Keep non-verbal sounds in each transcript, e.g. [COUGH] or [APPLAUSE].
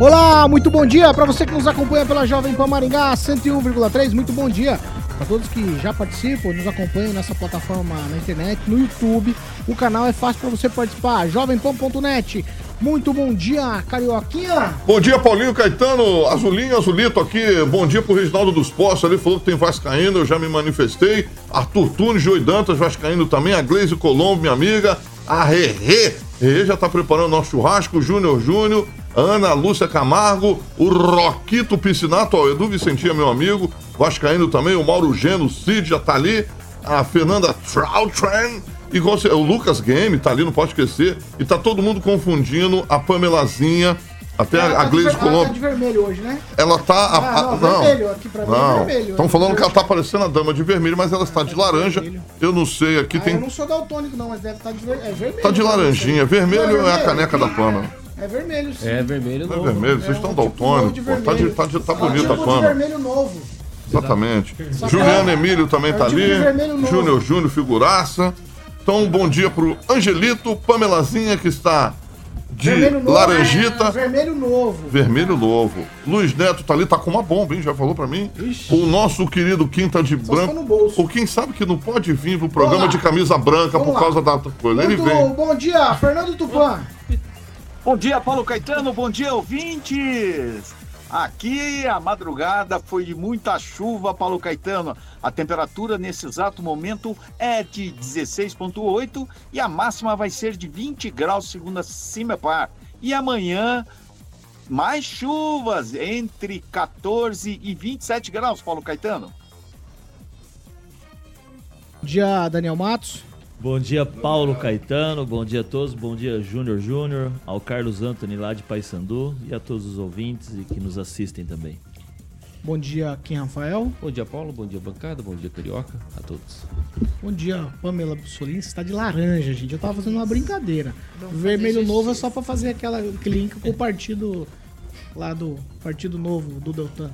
Olá, muito bom dia para você que nos acompanha pela Jovem Pan Maringá 101,3. Muito bom dia para todos que já participam, nos acompanham nessa plataforma na internet, no YouTube. O canal é fácil para você participar, jovempan.net. Muito bom dia, Carioquinha. Bom dia, Paulinho Caetano, Azulinho, Azulito aqui. Bom dia pro Reginaldo dos Poços, ali falou que tem Vascaíno, eu já me manifestei. Arthur Tunes, Joey Dantas, Vascaíno também. A Gleise Colombo, minha amiga. A Rerê. Rerê já tá preparando nosso churrasco. Júnior Júnior. Ana Lúcia Camargo, o Roquito Piscinato, o Edu Vicentinha, meu amigo, Vascaíno também, o Mauro Geno, o Cid já tá ali, a Fernanda Troutran, e o Lucas Game tá ali, não pode esquecer, e tá todo mundo confundindo a Pamelazinha, até Ela a, tá a de Gleise ela Colombo. tá de vermelho hoje, né? Ela tá. a- Ah, a- não, não, vermelho, aqui pra mim é não. vermelho. Estão falando que ela tá parecendo a dama de vermelho, mas ela está de laranja. Eu não sei, aqui Ah, tem. eu não sou daltônico não, mas deve estar de ver... é vermelho. Tá de laranjinha. Vermelho Não, é a caneca da Pama. É vermelho, sim. É vermelho é novo. vermelho, vocês estão um tipo novo daltônicos. de pô. Tá, de, tá, de- tá É um bonita a tipo de Pama. vermelho novo. Exatamente. Juliano é- Emílio também é tá tipo ali. novo. Júnior Júnior, figuraça. Então, um bom dia pro Angelito, Pamelazinha, que está de Vermelho novo. laranjita. É, vermelho novo. Vermelho novo. Luiz Neto tá ali, tá com uma bomba, hein? Já falou pra mim. Ixi. O nosso querido Quinta de Só Branco. no bolso. O quem sabe que não pode vir pro programa de camisa branca Vamos por lá. causa da coisa. Ele vem. bom dia, Fernando Tupan. Bom dia, Paulo Caetano. Bom dia, ouvintes. Aqui a madrugada foi de muita chuva, Paulo Caetano. A temperatura nesse exato momento é de 16,8 e a máxima vai ser de 20 graus, segundo a Cimepar. E amanhã, mais chuvas, entre 14 e 27 graus, Paulo Caetano. Bom dia, Daniel Matos. Bom dia, Paulo Caetano. Bom dia a todos. Bom dia, Júnior Júnior, ao Carlos Anthony lá de Paysandu e a todos os ouvintes e que nos assistem também. Bom dia, Kim Rafael. Bom dia, Paulo. Bom dia, bancada. Bom dia, Carioca. A todos. Bom dia, Pamela Bussolini. Você está de laranja, gente. Eu tava fazendo uma brincadeira. Vermelho novo é só pra fazer aquela link com o partido lá do Partido Novo do Deltan.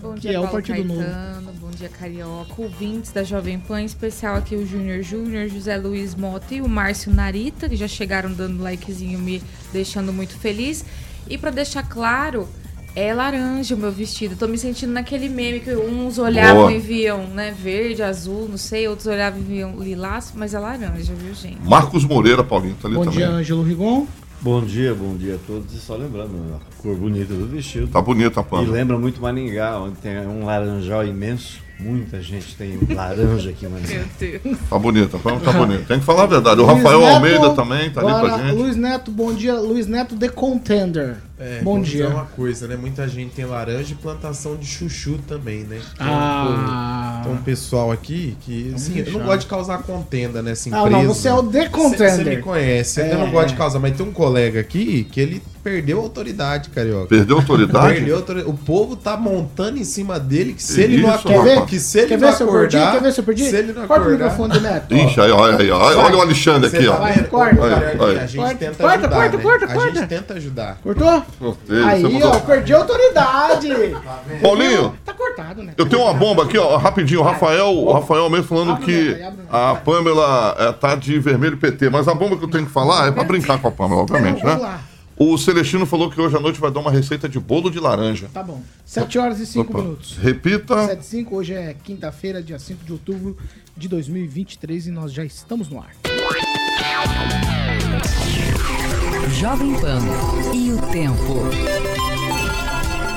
Bom Que dia, é o Partido Novo. Caetano, Bom dia, Carioca. Ouvintes da Jovem Pan, em especial aqui o Júnior Júnior, José Luiz Mota e o Márcio Narita, que já chegaram dando likezinho, me deixando muito feliz. E pra deixar claro, é laranja o meu vestido. Tô me sentindo naquele meme que uns olhavam Boa. e viam, né, verde, azul, não sei, outros olhavam e viam lilás, mas é laranja, viu, gente? Marcos Moreira, Paulinho, tá ali Bom também. dia, Ângelo Rigon. Bom dia, bom dia a todos. E só lembrando, a cor bonita do vestido. Tá bonita a E Pama. lembra muito Maringá, onde tem um laranjal imenso. Muita gente tem laranja aqui em Maringá. Meu Deus. Tá bonita, a Pama tá bonita. Tem que falar a verdade. O Luiz Rafael Neto, Almeida também tá ali pra gente. Luiz Neto, bom dia. Luiz Neto, The Contender. É, bom dia. uma coisa, né? Muita gente tem laranja e plantação de chuchu também, né? Um Ah. Tem um pessoal aqui que, assim, eu não gosto de causar contenda nessa Ah, empresa. não, você é o The Você Contender. me conhece, É. eu não gosto de causar, mas tem um colega aqui que ele perdeu a autoridade, carioca. Perdeu a autoridade? Perdeu a autoridade. O povo tá montando em cima dele que se Que ele não isso, Quer ver? acordar, que se ele Quer não ver se eu perdi? acordar, Quer ver se eu perdi? se ele não Corta o acordar, microfone do Neto. Ixi, aí, olha aí, ó. olha o Alexandre Você aqui, tá ó. Corta. A gente Corta, tenta corta, ajudar, corta, né? corta, A corta. gente tenta ajudar. Cortou? Aí, você ó, perdi a autoridade. Paulinho, Tá cortado, né? eu tenho uma bomba aqui, ó, rapidinho. O Rafael, o Rafael mesmo falando que a Pamela é, tá de vermelho PT. Mas a bomba que eu tenho que falar é pra brincar com a Pamela, obviamente, né? O Celestino falou que hoje à noite vai dar uma receita de bolo de laranja. Tá bom. 7 horas e 5 Opa. minutos. Repita. 7 e 5, hoje é quinta-feira, dia 5 de outubro de 2023 e nós já estamos no ar. Jovem Pan e o tempo.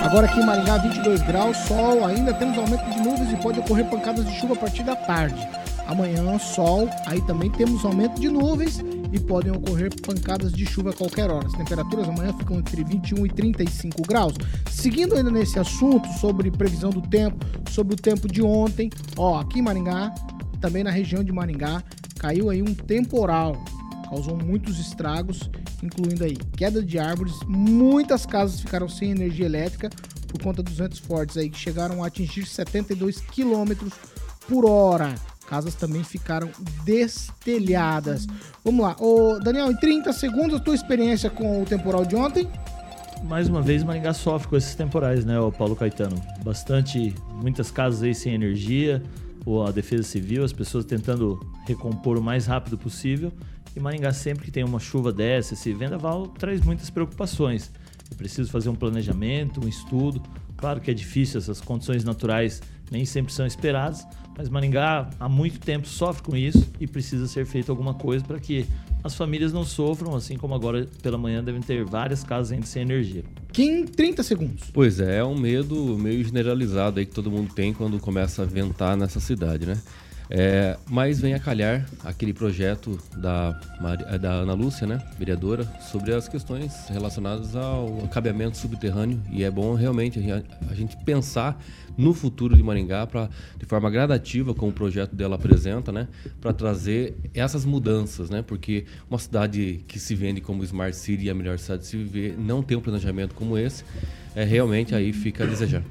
Agora aqui em Maringá, 22 graus, sol, ainda temos aumento de nuvens e pode ocorrer pancadas de chuva a partir da tarde. Amanhã, sol, aí também temos aumento de nuvens e podem ocorrer pancadas de chuva a qualquer hora. As temperaturas amanhã ficam entre 21 e 35 graus. Seguindo ainda nesse assunto sobre previsão do tempo, sobre o tempo de ontem, ó, aqui em Maringá, também na região de Maringá, caiu aí um temporal, causou muitos estragos incluindo aí queda de árvores. Muitas casas ficaram sem energia elétrica por conta dos ventos fortes aí que chegaram a atingir 72 quilômetros por hora. Casas também ficaram destelhadas. Vamos lá. Ô, Daniel, em 30 segundos, tua experiência com o temporal de ontem? Mais uma vez, Maringá sofre com esses temporais, né, Paulo Caetano? Bastante, muitas casas aí sem energia, ou a defesa civil, as pessoas tentando recompor o mais rápido possível. E Maringá, sempre que tem uma chuva dessa, esse vendaval, traz muitas preocupações. É preciso fazer um planejamento, um estudo. Claro que é difícil, essas condições naturais nem sempre são esperadas, mas Maringá há muito tempo sofre com isso e precisa ser feito alguma coisa para que as famílias não sofram, assim como agora pela manhã devem ter várias casas ainda sem energia. Em 30 segundos. Pois é, é um medo meio generalizado aí que todo mundo tem quando começa a ventar nessa cidade, né? É, mas vem a calhar aquele projeto da, da Ana Lúcia, né, vereadora, sobre as questões relacionadas ao cabeamento subterrâneo. E é bom realmente a a gente pensar no futuro de Maringá pra, de forma gradativa, como o projeto dela apresenta, né, para trazer essas mudanças, né, porque uma cidade que se vende como Smart City e a melhor cidade de se viver não tem um planejamento como esse, é, realmente aí fica a desejar.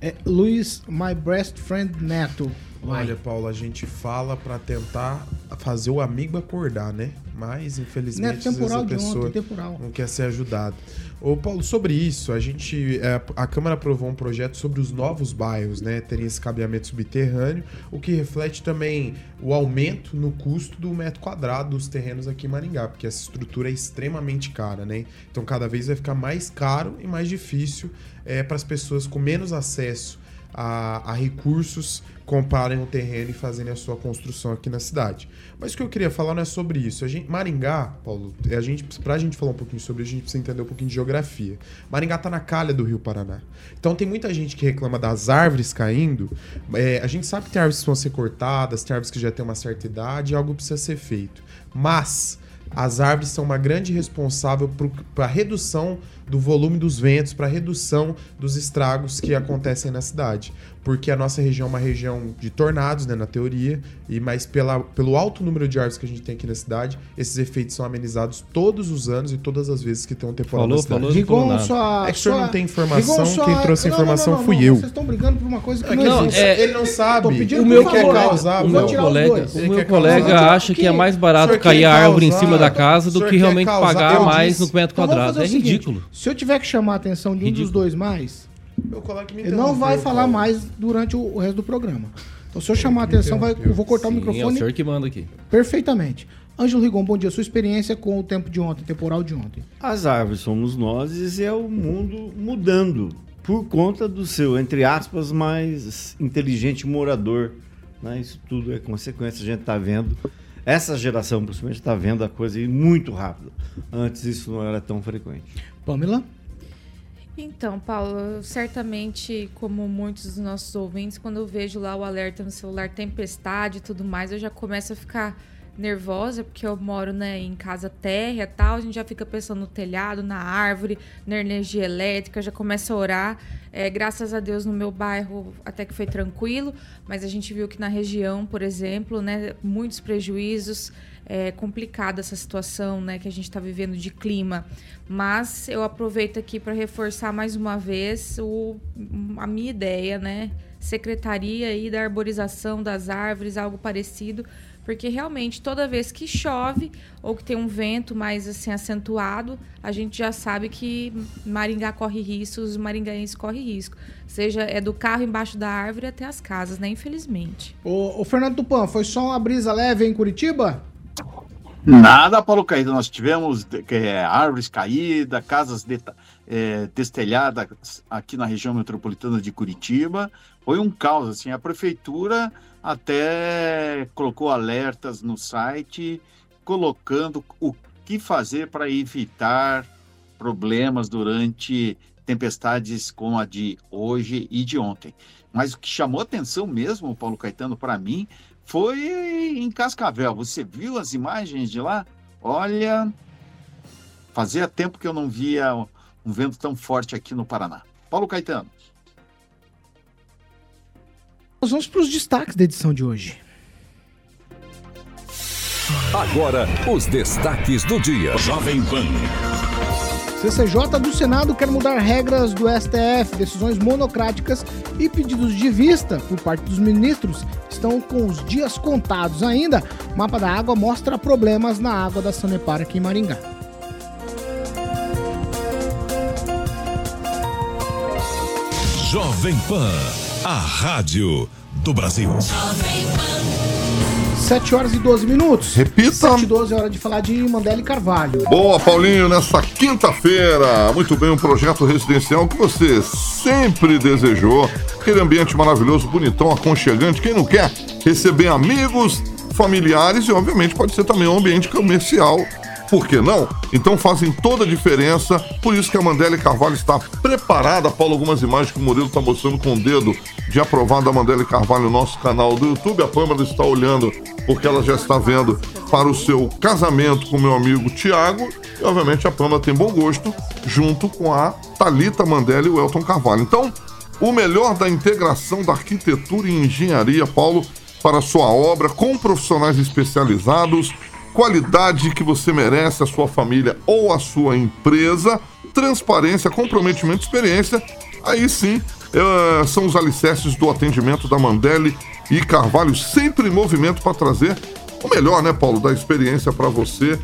É, Luiz, my best friend Neto. Vai. Olha, Paulo, a gente fala pra tentar fazer o amigo acordar, né? Mas, infelizmente, Neto, temporal às de vezes a pessoa ontem, temporal. não quer ser ajudado. Ô, Paulo, sobre isso, a gente. é, a Câmara aprovou um projeto sobre os novos bairros, né? Terem esse cabeamento subterrâneo, o que reflete também o aumento no custo do metro quadrado dos terrenos aqui em Maringá, porque essa estrutura é extremamente cara, né? Então cada vez vai ficar mais caro e mais difícil para as pessoas com menos acesso a, a recursos comprarem um terreno e fazerem a sua construção aqui na cidade. Mas o que eu queria falar não é sobre isso. A gente, Maringá, Paulo, a gente, pra gente falar um pouquinho sobre isso, a gente precisa entender um pouquinho de geografia. Maringá tá na calha do Rio Paraná. Então tem muita gente que reclama das árvores caindo. É, a gente sabe que tem árvores que vão ser cortadas, tem árvores que já têm uma certa idade, algo precisa ser feito. Mas as árvores são uma grande responsável para a redução do volume dos ventos, para a redução dos estragos que acontecem na cidade. Porque a nossa região é uma região de tornados, né, na teoria, e mas pela, pelo alto número de árvores que a gente tem aqui na cidade, esses efeitos são amenizados todos os anos e todas as vezes que tem um temporal Falou, na cidade. falou, Rigon, nada. sua. É que o senhor não tem informação, Rigon, quem trouxe a Não, não, informação não, não, fui não, eu. Vocês estão brigando por uma coisa que É não, que Não, existe. é- ele não sabe. Pedindo O meu favor, quer colega- causar, o meu colega, o meu colega acha que é mais barato cair quer a árvore em cima da casa do que realmente pagar mais no metro quadrado. É ridículo. Se eu tiver que chamar a atenção de um dos dois mais, Meu colega me ele não vai falar Paulo. mais durante o, o resto do programa. Então, se eu chamar a atenção, vai, eu vou cortar o Sim, é o microfone senhor que manda aqui. perfeitamente. Ângelo Rigon, bom dia. Sua experiência com o tempo de ontem, temporal de ontem. As árvores somos nós e é o mundo mudando por conta do seu, entre aspas, mais inteligente morador. Né? Isso tudo é consequência, a gente está vendo. Essa geração, principalmente, está vendo a coisa ir muito rápido. Antes isso não era tão frequente. Pamela? Então, Paulo, certamente, como muitos dos nossos ouvintes, quando eu vejo lá o alerta no celular, tempestade e tudo mais, eu já começo a ficar nervosa, porque eu moro né, em casa térrea e tal, a gente já fica pensando no telhado, na árvore, na energia elétrica, já começa a orar. É, graças a Deus, no meu bairro até que foi tranquilo, mas a gente viu que na região, por exemplo, né, muitos prejuízos, é complicada essa situação né, que a gente está vivendo de clima. Mas eu aproveito aqui para reforçar mais uma vez o, a minha ideia, né? Secretaria aí da arborização das árvores, algo parecido, porque realmente toda vez que chove ou que tem um vento mais assim acentuado, a gente já sabe que Maringá corre risco, os maringaenses correm risco. Seja é do carro embaixo da árvore até as casas, né? Infelizmente. O, o Fernando Tupan, foi só uma brisa leve em Curitiba? Nada, Paulo Caído. Nós tivemos de- é, árvores caídas, casas deta- é, destelhadas aqui na região metropolitana de Curitiba. Foi um caos, assim. A prefeitura até colocou alertas no site, colocando o que fazer para evitar problemas durante tempestades como a de hoje e de ontem. Mas o que chamou atenção mesmo, Paulo Caetano, para mim, foi em Cascavel. Você viu as imagens de lá? Olha, fazia tempo que eu não via um vento tão forte aqui no Paraná. Paulo Caetano. Nós vamos para os destaques da edição de hoje. Agora, os destaques do dia. Jovem Pan. CCJ do Senado quer mudar regras do STF, decisões monocráticas e pedidos de vista por parte dos ministros estão com os dias contados ainda. Mapa da água mostra problemas na água da Sanepar aqui em Maringá. Jovem Pan, a rádio do Brasil. 7 horas e 12 minutos. Repita. 7 e 12 é hora de falar de Mandela e Carvalho. Boa, Paulinho, nessa quinta-feira. Muito bem, um projeto residencial que você sempre desejou. Aquele ambiente maravilhoso, bonitão, aconchegante. Quem não quer receber amigos, familiares e, obviamente, pode ser também um ambiente comercial. Por que não? Então fazem toda a diferença. Por isso que a Mandela Carvalho está preparada. Paulo, algumas imagens que o Murilo está mostrando com o dedo de aprovado da Mandela Carvalho no nosso canal do YouTube. A Pâmela está olhando porque ela já está vendo para o seu casamento com meu amigo Tiago. E obviamente a Pâmela tem bom gosto junto com a Talita Mandela e o Elton Carvalho. Então, o melhor da integração da arquitetura e engenharia, Paulo, para a sua obra com profissionais especializados, qualidade que você merece, a sua família ou a sua empresa, transparência, comprometimento, experiência. Aí sim, eh, são os alicerces do atendimento da Mandela e Carvalho, sempre em movimento para trazer o melhor, né, Paulo, da experiência para você,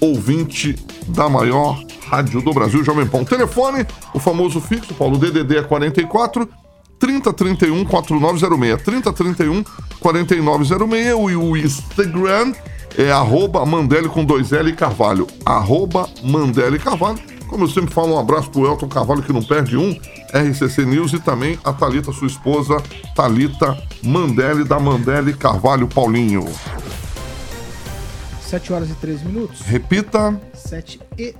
ouvinte da maior rádio do Brasil, Jovem Pão. Telefone, o famoso fixo, Paulo, DDD é 44 3031 4906. 3031 4906 e o Instagram é arroba Mandele com dois L e Carvalho. Arroba Mandele Carvalho. Como eu sempre falo, um abraço pro Elton Carvalho, que não perde um, RCC News, e também a Talita, sua esposa, Talita Mandele, da Mandele Carvalho Paulinho. 7 horas e 13 minutos. Repita. 7 e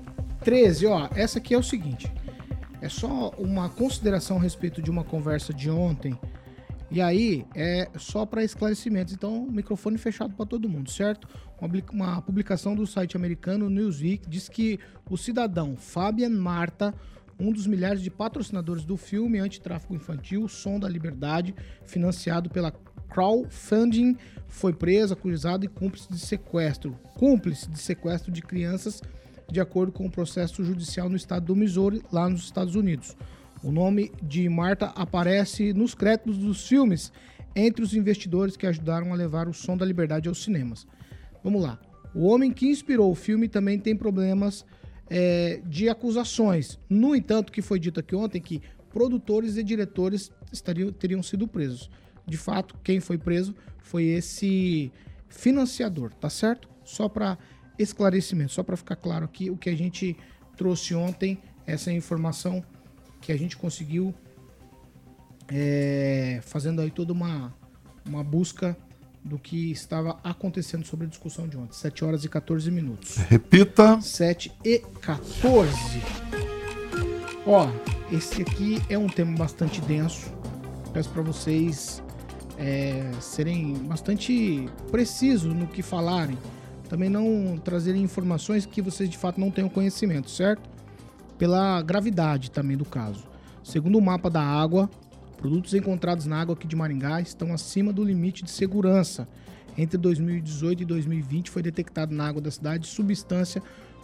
13. Ó, essa aqui é o seguinte. É só uma consideração a respeito de uma conversa de ontem. E aí, é só para esclarecimentos. Então, microfone fechado para todo mundo, certo? Uma, bli- uma publicação do site americano Newsweek diz que o cidadão Fabian Marta, um dos milhares de patrocinadores do filme antitráfico infantil Som da Liberdade, financiado pela crowdfunding, foi preso, acusado e cúmplice de sequestro. Cúmplice de sequestro de crianças, de acordo com o processo judicial no estado do Missouri, lá nos Estados Unidos. O nome de Marta aparece nos créditos dos filmes entre os investidores que ajudaram a levar o Som da Liberdade aos cinemas. Vamos lá. O homem que inspirou o filme também tem problemas é, de acusações. No entanto, que foi dito aqui ontem que produtores e diretores estariam, teriam sido presos. De fato, quem foi preso foi esse financiador, tá certo? Só para esclarecimento, só para ficar claro aqui o que a gente trouxe ontem, essa informação que a gente conseguiu é, fazendo aí toda uma, uma busca do que estava acontecendo sobre a discussão de ontem. 7 horas e 14 minutos. Repita. 7 e 14. Ó, esse aqui é um tema bastante denso. Peço para vocês é, serem bastante precisos no que falarem. Também não trazerem informações que vocês de fato não tenham conhecimento, certo? Pela gravidade também do caso. Segundo o mapa da água, produtos encontrados na água aqui de Maringá estão acima do limite de segurança. Entre 2018 e 2020 foi detectado na água da cidade substância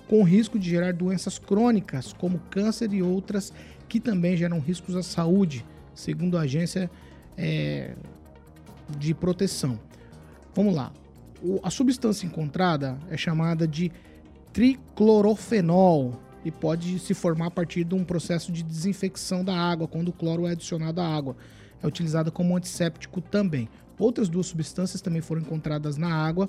com risco de gerar doenças crônicas, como câncer e outras que também geram riscos à saúde, segundo a agência é, de proteção. Vamos lá. O- a substância encontrada é chamada de triclorofenol e pode se formar a partir de um processo de desinfecção da água quando o cloro é adicionado à água. É utilizada como antisséptico também. Outras duas substâncias também foram encontradas na água.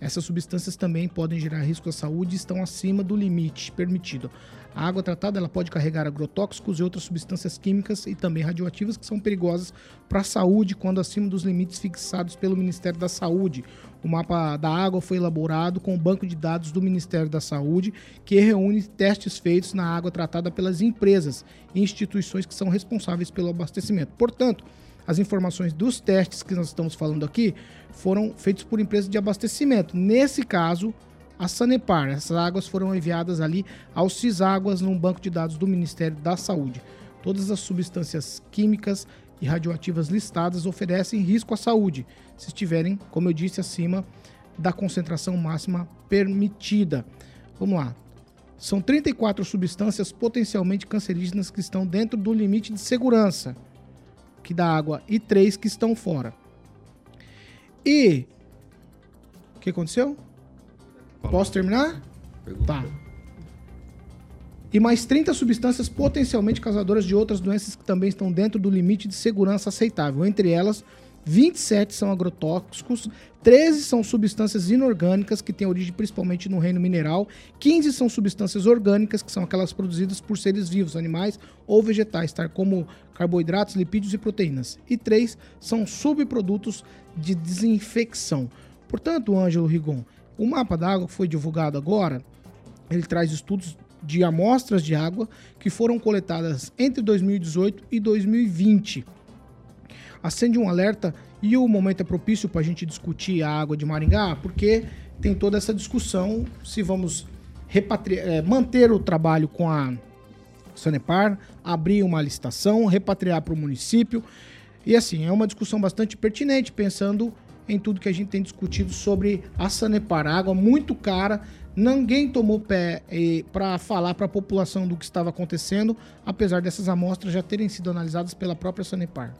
Essas substâncias também podem gerar risco à saúde e estão acima do limite permitido. A água tratada ela pode carregar agrotóxicos e outras substâncias químicas e também radioativas que são perigosas para a saúde quando acima dos limites fixados pelo Ministério da Saúde. O mapa da água foi elaborado com o banco de dados do Ministério da Saúde, que reúne testes feitos na água tratada pelas empresas e instituições que são responsáveis pelo abastecimento. Portanto, as informações dos testes que nós estamos falando aqui foram feitos por empresas de abastecimento. Nesse caso, a Sanepar. Essas águas foram enviadas ali ao Ciságuas, num banco de dados do Ministério da Saúde. Todas as substâncias químicas e radioativas listadas oferecem risco à saúde, se estiverem, como eu disse acima da concentração máxima permitida. Vamos lá. São 34 substâncias potencialmente cancerígenas que estão dentro do limite de segurança que da água e três que estão fora. E o que aconteceu? Posso terminar? Tá. E mais 30 substâncias potencialmente causadoras de outras doenças que também estão dentro do limite de segurança aceitável. Entre elas, 27 são agrotóxicos, 13 são substâncias inorgânicas que têm origem principalmente no reino mineral, 15 são substâncias orgânicas que são aquelas produzidas por seres vivos, animais ou vegetais, tais como carboidratos, lipídios e proteínas. E 3 são subprodutos de desinfecção. Portanto, Ângelo Rigon, o mapa da água que foi divulgado agora, ele traz estudos de amostras de água que foram coletadas entre 2018 e 2020 acende um alerta e o momento é propício para a gente discutir a água de Maringá, porque tem toda essa discussão se vamos é, manter o trabalho com a Sanepar, abrir uma licitação, repatriar para o município. E assim, é uma discussão bastante pertinente, pensando em tudo que a gente tem discutido sobre a Sanepar. A água muito cara, ninguém tomou pé para falar para a população do que estava acontecendo, apesar dessas amostras já terem sido analisadas pela própria Sanepar.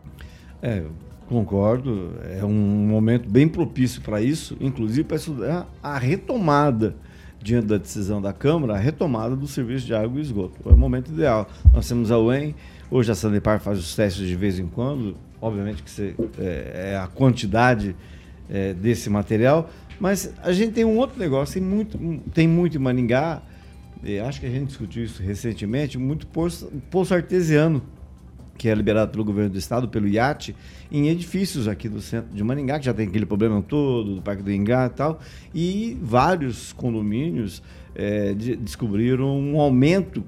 É, concordo. É um momento bem propício para isso, inclusive para estudar a retomada, diante da decisão da Câmara, a retomada do serviço de água e esgoto. É o momento ideal. Nós temos a UEM, hoje a Sanepar faz os testes de vez em quando, obviamente que é, é, a quantidade é, desse material, mas a gente tem um outro negócio, tem muito, tem muito em Maningá, acho que a gente discutiu isso recentemente, muito poço, poço artesiano que é liberado pelo governo do estado, pelo IAT, em edifícios aqui do centro de Maningá, que já tem aquele problema todo, do Parque do Ingá e tal, e vários condomínios é, de, descobriram um aumento,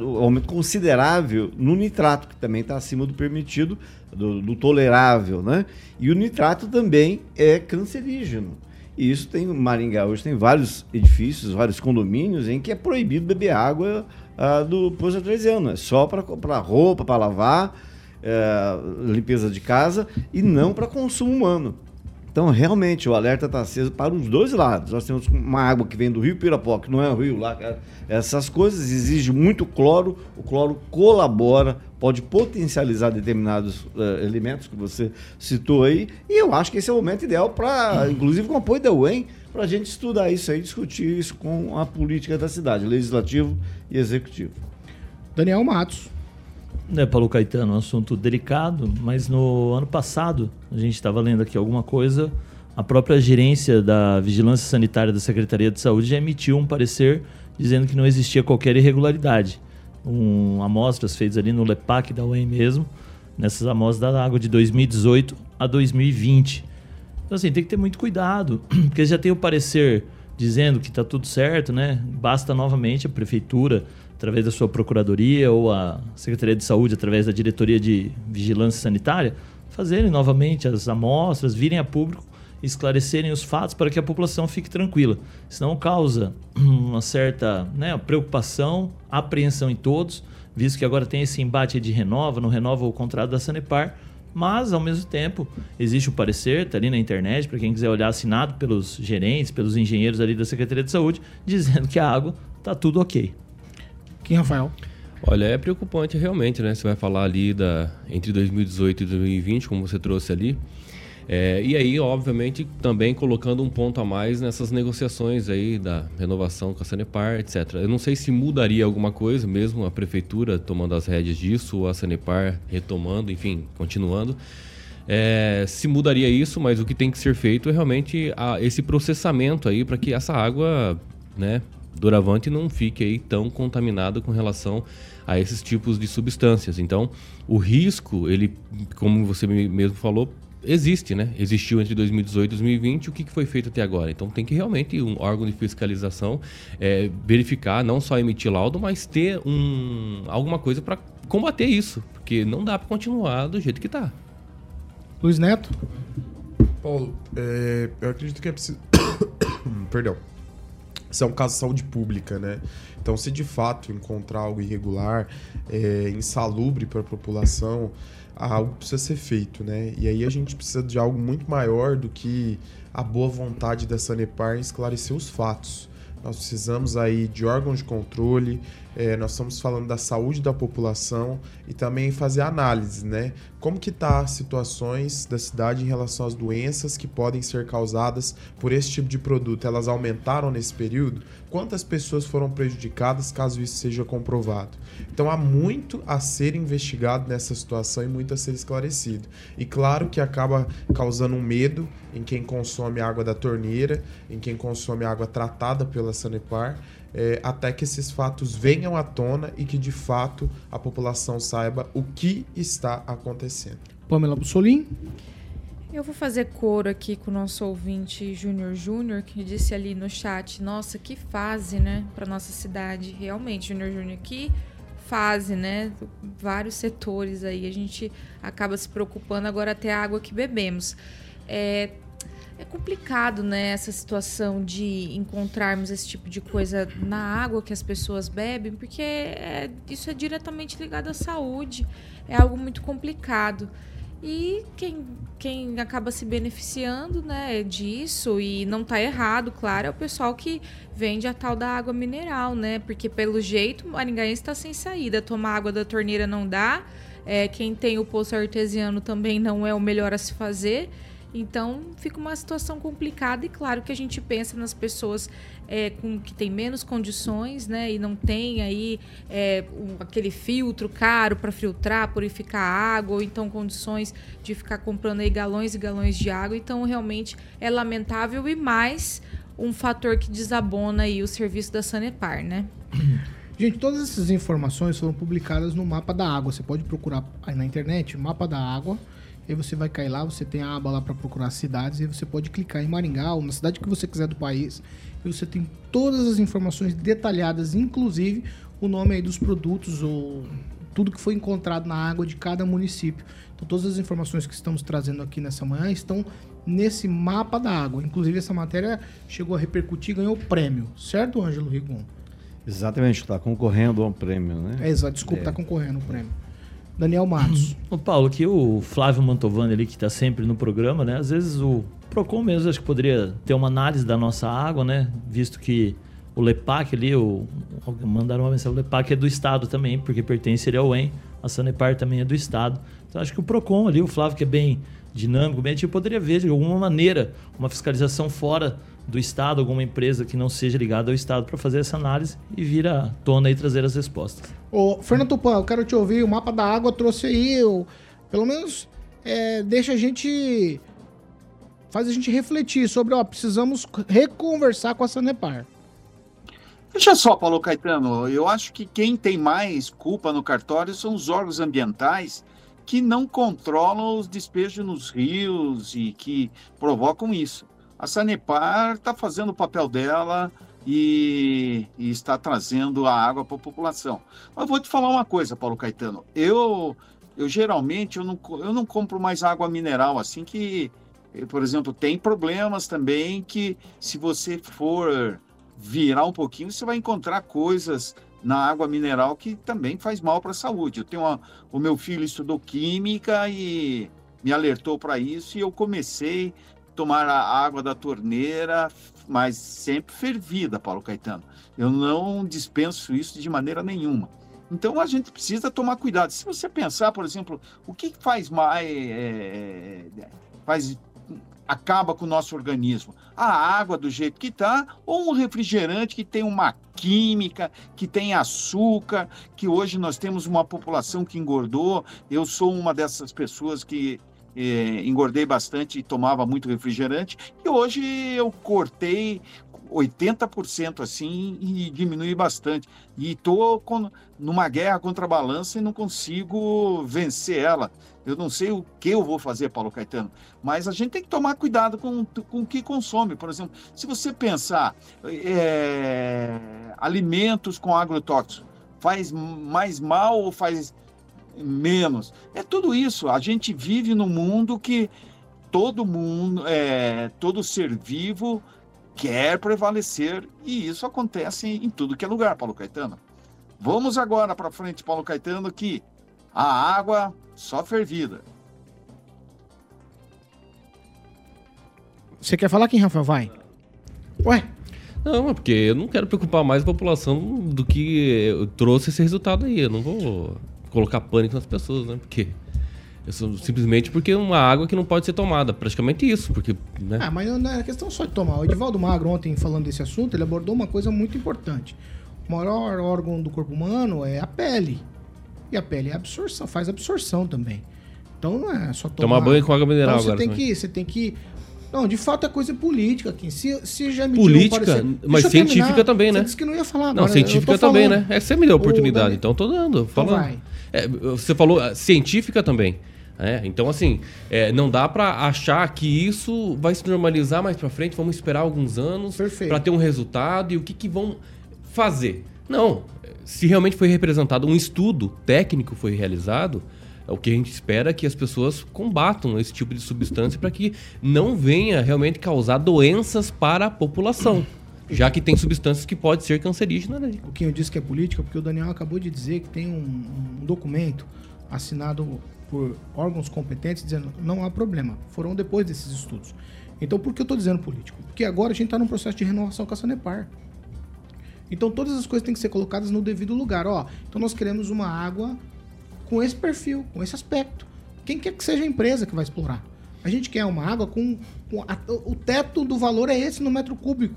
um aumento considerável no nitrato, que também está acima do permitido, do, do tolerável, né? E o nitrato também é cancerígeno. E isso tem, Maringá hoje tem vários edifícios, vários condomínios em que é proibido beber água uh, do poço artesiano. É só para roupa, para lavar, uh, limpeza de casa e não para consumo humano. Então, realmente, o alerta está aceso para os dois lados. Nós temos uma água que vem do rio Pirapoca, que não é o rio lá. Essas coisas exigem muito cloro. O cloro colabora, pode potencializar determinados uh, elementos que você citou aí. E eu acho que esse é o momento ideal para, inclusive com o apoio da UEM, para a gente estudar isso aí, discutir isso com a política da cidade, legislativo e executivo. Daniel Matos. É, Paulo Caetano, um assunto delicado, mas no ano passado, a gente estava lendo aqui alguma coisa, a própria gerência da Vigilância Sanitária da Secretaria de Saúde já emitiu um parecer dizendo que não existia qualquer irregularidade. Um, amostras feitas ali no LEPAC da UEM mesmo, nessas amostras da água de 2018 a 2020. Então, assim, tem que ter muito cuidado, [CLEARS THROAT] porque já tem o parecer dizendo que está tudo certo, né? Basta novamente a prefeitura, através da sua procuradoria ou a Secretaria de Saúde, através da Diretoria de Vigilância Sanitária, fazerem novamente as amostras, virem a público, esclarecerem os fatos para que a população fique tranquila. Senão causa [CLEARS THROAT] uma certa né, preocupação, apreensão em todos, visto que agora tem esse embate de renova, não renova o contrato da Sanepar, mas, ao mesmo tempo, existe o parecer, está ali na internet, para quem quiser olhar, assinado pelos gerentes, pelos engenheiros ali da Secretaria de Saúde, [LAUGHS] dizendo que a água está tudo ok. Rafael? Olha, é preocupante realmente, né? Você vai falar ali da entre 2018 e 2020, como você trouxe ali. É, e aí, obviamente, também colocando um ponto a mais nessas negociações aí da renovação com a Sanepar, etc. Eu não sei se mudaria alguma coisa, mesmo a prefeitura tomando as rédeas disso, ou a Sanepar retomando, enfim, continuando. É, se mudaria isso, mas o que tem que ser feito é realmente a, esse processamento aí para que essa água, né, doravante não fique aí tão contaminada com relação a esses tipos de substâncias. Então, o risco, ele, como você mesmo falou, existe, né? Existiu entre 2018 e 2020. O que, foi feito até agora? Então tem que realmente um órgão de fiscalização é, verificar, não só emitir laudo, mas ter um, alguma coisa para combater isso, porque não dá para continuar do jeito que está. Luiz Neto. Paulo, é, eu acredito que é preciso. [COUGHS] Perdão. Isso é um caso de saúde pública, né? Então, se de fato encontrar algo irregular, é, insalubre para a população, algo precisa ser feito, né? E aí a gente precisa de algo muito maior do que a boa vontade da Sanepar em esclarecer os fatos. Nós precisamos aí de órgãos de controle, é, nós estamos falando da saúde da população e também fazer análise, né? Como que tá as situações da cidade em relação às doenças que podem ser causadas por esse tipo de produto? Elas aumentaram nesse período? Quantas pessoas foram prejudicadas caso isso seja comprovado? Então há muito a ser investigado nessa situação e muito a ser esclarecido. E claro que acaba causando um medo em quem consome água da torneira, em quem consome água tratada pela Sanepar, é, até que esses fatos venham à tona e que de fato a população saiba o que está acontecendo. Pamela Bussolim. Eu vou fazer coro aqui com o nosso ouvinte Júnior Júnior, que disse ali no chat, nossa, que fase, né, para nossa cidade. Realmente, Júnior Júnior, que fase, né? Vários setores aí, a gente acaba se preocupando agora até a água que bebemos. É, é complicado, né, essa situação de encontrarmos esse tipo de coisa na água que as pessoas bebem, porque é, isso é diretamente ligado à saúde. É algo muito complicado. E quem, quem acaba se beneficiando né, disso, e não está errado, claro, é o pessoal que vende a tal da água mineral, né? Porque pelo jeito Maringaense está sem saída. Tomar água da torneira não dá. É, quem tem o poço artesiano também não é o melhor a se fazer. Então fica uma situação complicada e claro que a gente pensa nas pessoas é, com que tem menos condições, né, e não tem aí é, aquele filtro caro para filtrar, purificar a água, ou então condições de ficar comprando aí galões e galões de água. Então realmente é lamentável e mais um fator que desabona aí o serviço da Sanepar, né? [CLEARS THROAT] Gente, todas essas informações foram publicadas no mapa da água. Você pode procurar na internet, mapa da água aí você vai cair lá, você tem a aba lá para procurar cidades, e você pode clicar em Maringá ou na cidade que você quiser do país, e você tem todas as informações detalhadas, inclusive o nome aí dos produtos ou tudo que foi encontrado na água de cada município. Então todas as informações que estamos trazendo aqui nessa manhã estão nesse mapa da água. Inclusive essa matéria chegou a repercutir, ganhou prêmio, certo, Ângelo Rigon? Exatamente, está concorrendo a um prêmio, né? É, exato, desculpa, está é. concorrendo ao prêmio. Daniel Matos. O Paulo, aqui o Flávio Mantovani ali, que está sempre no programa, né? Às vezes o Procon mesmo acho que poderia ter uma análise da nossa água, né? Visto que o Lepac ali, o, mandaram uma mensagem, o Lepac é do Estado também, porque pertence ele ao EM, a Sanepar também é do Estado. Então acho que o Procon ali, o Flávio que é bem dinâmico, bem ativo, poderia ver de alguma maneira uma fiscalização fora do Estado, alguma empresa que não seja ligada ao Estado para fazer essa análise e vir à tona e trazer as respostas. Ô, Fernando Tupan, eu quero te ouvir. O mapa da água trouxe aí, eu, pelo menos é, deixa a gente. faz a gente refletir sobre, ó, precisamos reconversar com a Sanepar. Deixa só, Paulo Caetano, eu acho que quem tem mais culpa no cartório são os órgãos ambientais que não controlam os despejos nos rios e que provocam isso a Sanepar está fazendo o papel dela e, e está trazendo a água para a população. Mas vou te falar uma coisa, Paulo Caetano. Eu, eu geralmente eu não, eu não compro mais água mineral, assim que, por exemplo, tem problemas também que se você for virar um pouquinho, você vai encontrar coisas na água mineral que também faz mal para a saúde. Eu tenho uma, o meu filho estudou química e me alertou para isso e eu comecei tomar a água da torneira, mas sempre fervida, Paulo Caetano. Eu não dispenso isso de maneira nenhuma. Então a gente precisa tomar cuidado. Se você pensar, por exemplo, o que faz mais é, faz acaba com o nosso organismo? A água do jeito que está, ou um refrigerante que tem uma química, que tem açúcar, que hoje nós temos uma população que engordou. Eu sou uma dessas pessoas que eh, engordei bastante e tomava muito refrigerante, e hoje eu cortei 80% assim e diminui bastante. E estou numa guerra contra a balança e não consigo vencer ela. Eu não sei o que eu vou fazer, Paulo Caetano, mas a gente tem que tomar cuidado com, com o que consome. Por exemplo, se você pensar é, alimentos com agrotóxico, faz mais mal ou faz menos. É tudo isso. A gente vive num mundo que todo mundo, é, todo ser vivo quer prevalecer e isso acontece em tudo que é lugar, Paulo Caetano. Vamos agora para frente, Paulo Caetano, que a água só fervida. Você quer falar quem, Rafael? Vai. Ué, Não, é porque eu não quero preocupar mais a população do que eu trouxe esse resultado aí. Eu não vou colocar pânico nas pessoas, né? Porque simplesmente porque é uma água que não pode ser tomada. Praticamente isso, porque. Né? Ah, mas não é questão só de tomar. O Edivaldo Magro, ontem, falando desse assunto, ele abordou uma coisa muito importante. O maior órgão do corpo humano é a pele. E a pele é absorção, faz absorção também. Então não é só tomar. Tomar banho com água mineral então, você agora tem também. que, você tem que. Não, de fato é coisa política aqui. Se, se já me Política, mas científica também, né? Você disse que não ia falar Não, agora. eu científica tô também, né? É que você me deu a O oportunidade, Dani- então tô dando. Falando. vai. É, você falou ah, científica também. né? então, assim, é, não dá pra achar que isso vai se normalizar mais pra frente. Vamos esperar alguns anos pra ter um resultado e o que, que vão fazer. Não, se realmente foi representado um estudo técnico foi realizado, é o que a gente espera é que as pessoas combatam esse tipo de substância para que não venha realmente causar doenças para a população. Já que tem substâncias que podem ser cancerígenas. Né? O que eu disse que é política, porque o Daniel acabou de dizer que tem um, um documento assinado por órgãos competentes dizendo não há problema. Foram depois desses estudos. Então, por que eu estou dizendo político? Porque agora a gente está num processo de renovação com a Sanepar. Então, todas as coisas têm que ser colocadas no devido lugar. Ó, então nós queremos uma água com esse perfil, com esse aspecto. Quem quer que seja a empresa que vai explorar? A gente quer uma água com, com a- o teto do valor é esse no metro cúbico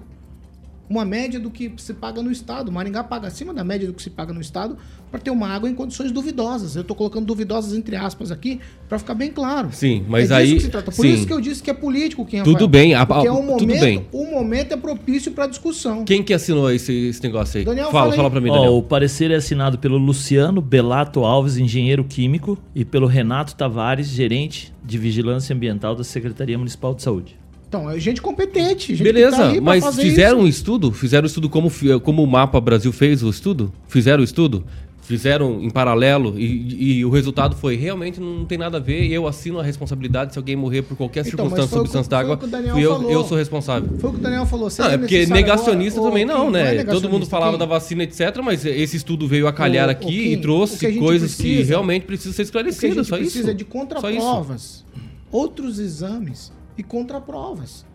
uma média do que se paga no estado. Maringá paga acima da média do que se paga no estado para ter uma água em condições duvidosas. Eu estou colocando duvidosas entre aspas aqui para ficar bem claro. Sim, mas é disso aí- que se trata. Por sim. isso que eu disse que é político, quem Tudo bem, a- Porque é um tudo momento, bem. o momento é propício para discussão. Quem que assinou esse, esse negócio aí? Daniel, fala, fala fala pra mim, Daniel. o parecer é assinado pelo Luciano Belato Alves, engenheiro químico, e pelo Renato Tavares, gerente de vigilância ambiental da Secretaria Municipal de Saúde. Então, é gente competente. Gente que Beleza, tá mas fizeram isso. um estudo? Fizeram um estudo como, como o Mapa Brasil fez o estudo? Fizeram o estudo? Fizeram em paralelo e, e o resultado foi realmente não tem nada a ver. Eu assino a responsabilidade se alguém morrer por qualquer Então, circunstância, que- substância da foi água. o que o Daniel fui eu, eu sou responsável. Foi o que o Daniel falou. Não, é porque necessário negacionista agora- também não, né? é Todo mundo falava Kim. da vacina, etc. Mas esse estudo veio a calhar aqui Kim, e que trouxe gente coisas que precisa- realmente precisam ser O que a gente esclarecidas. Só precisa isso. é de contraprovas, outros exames e contraprovas.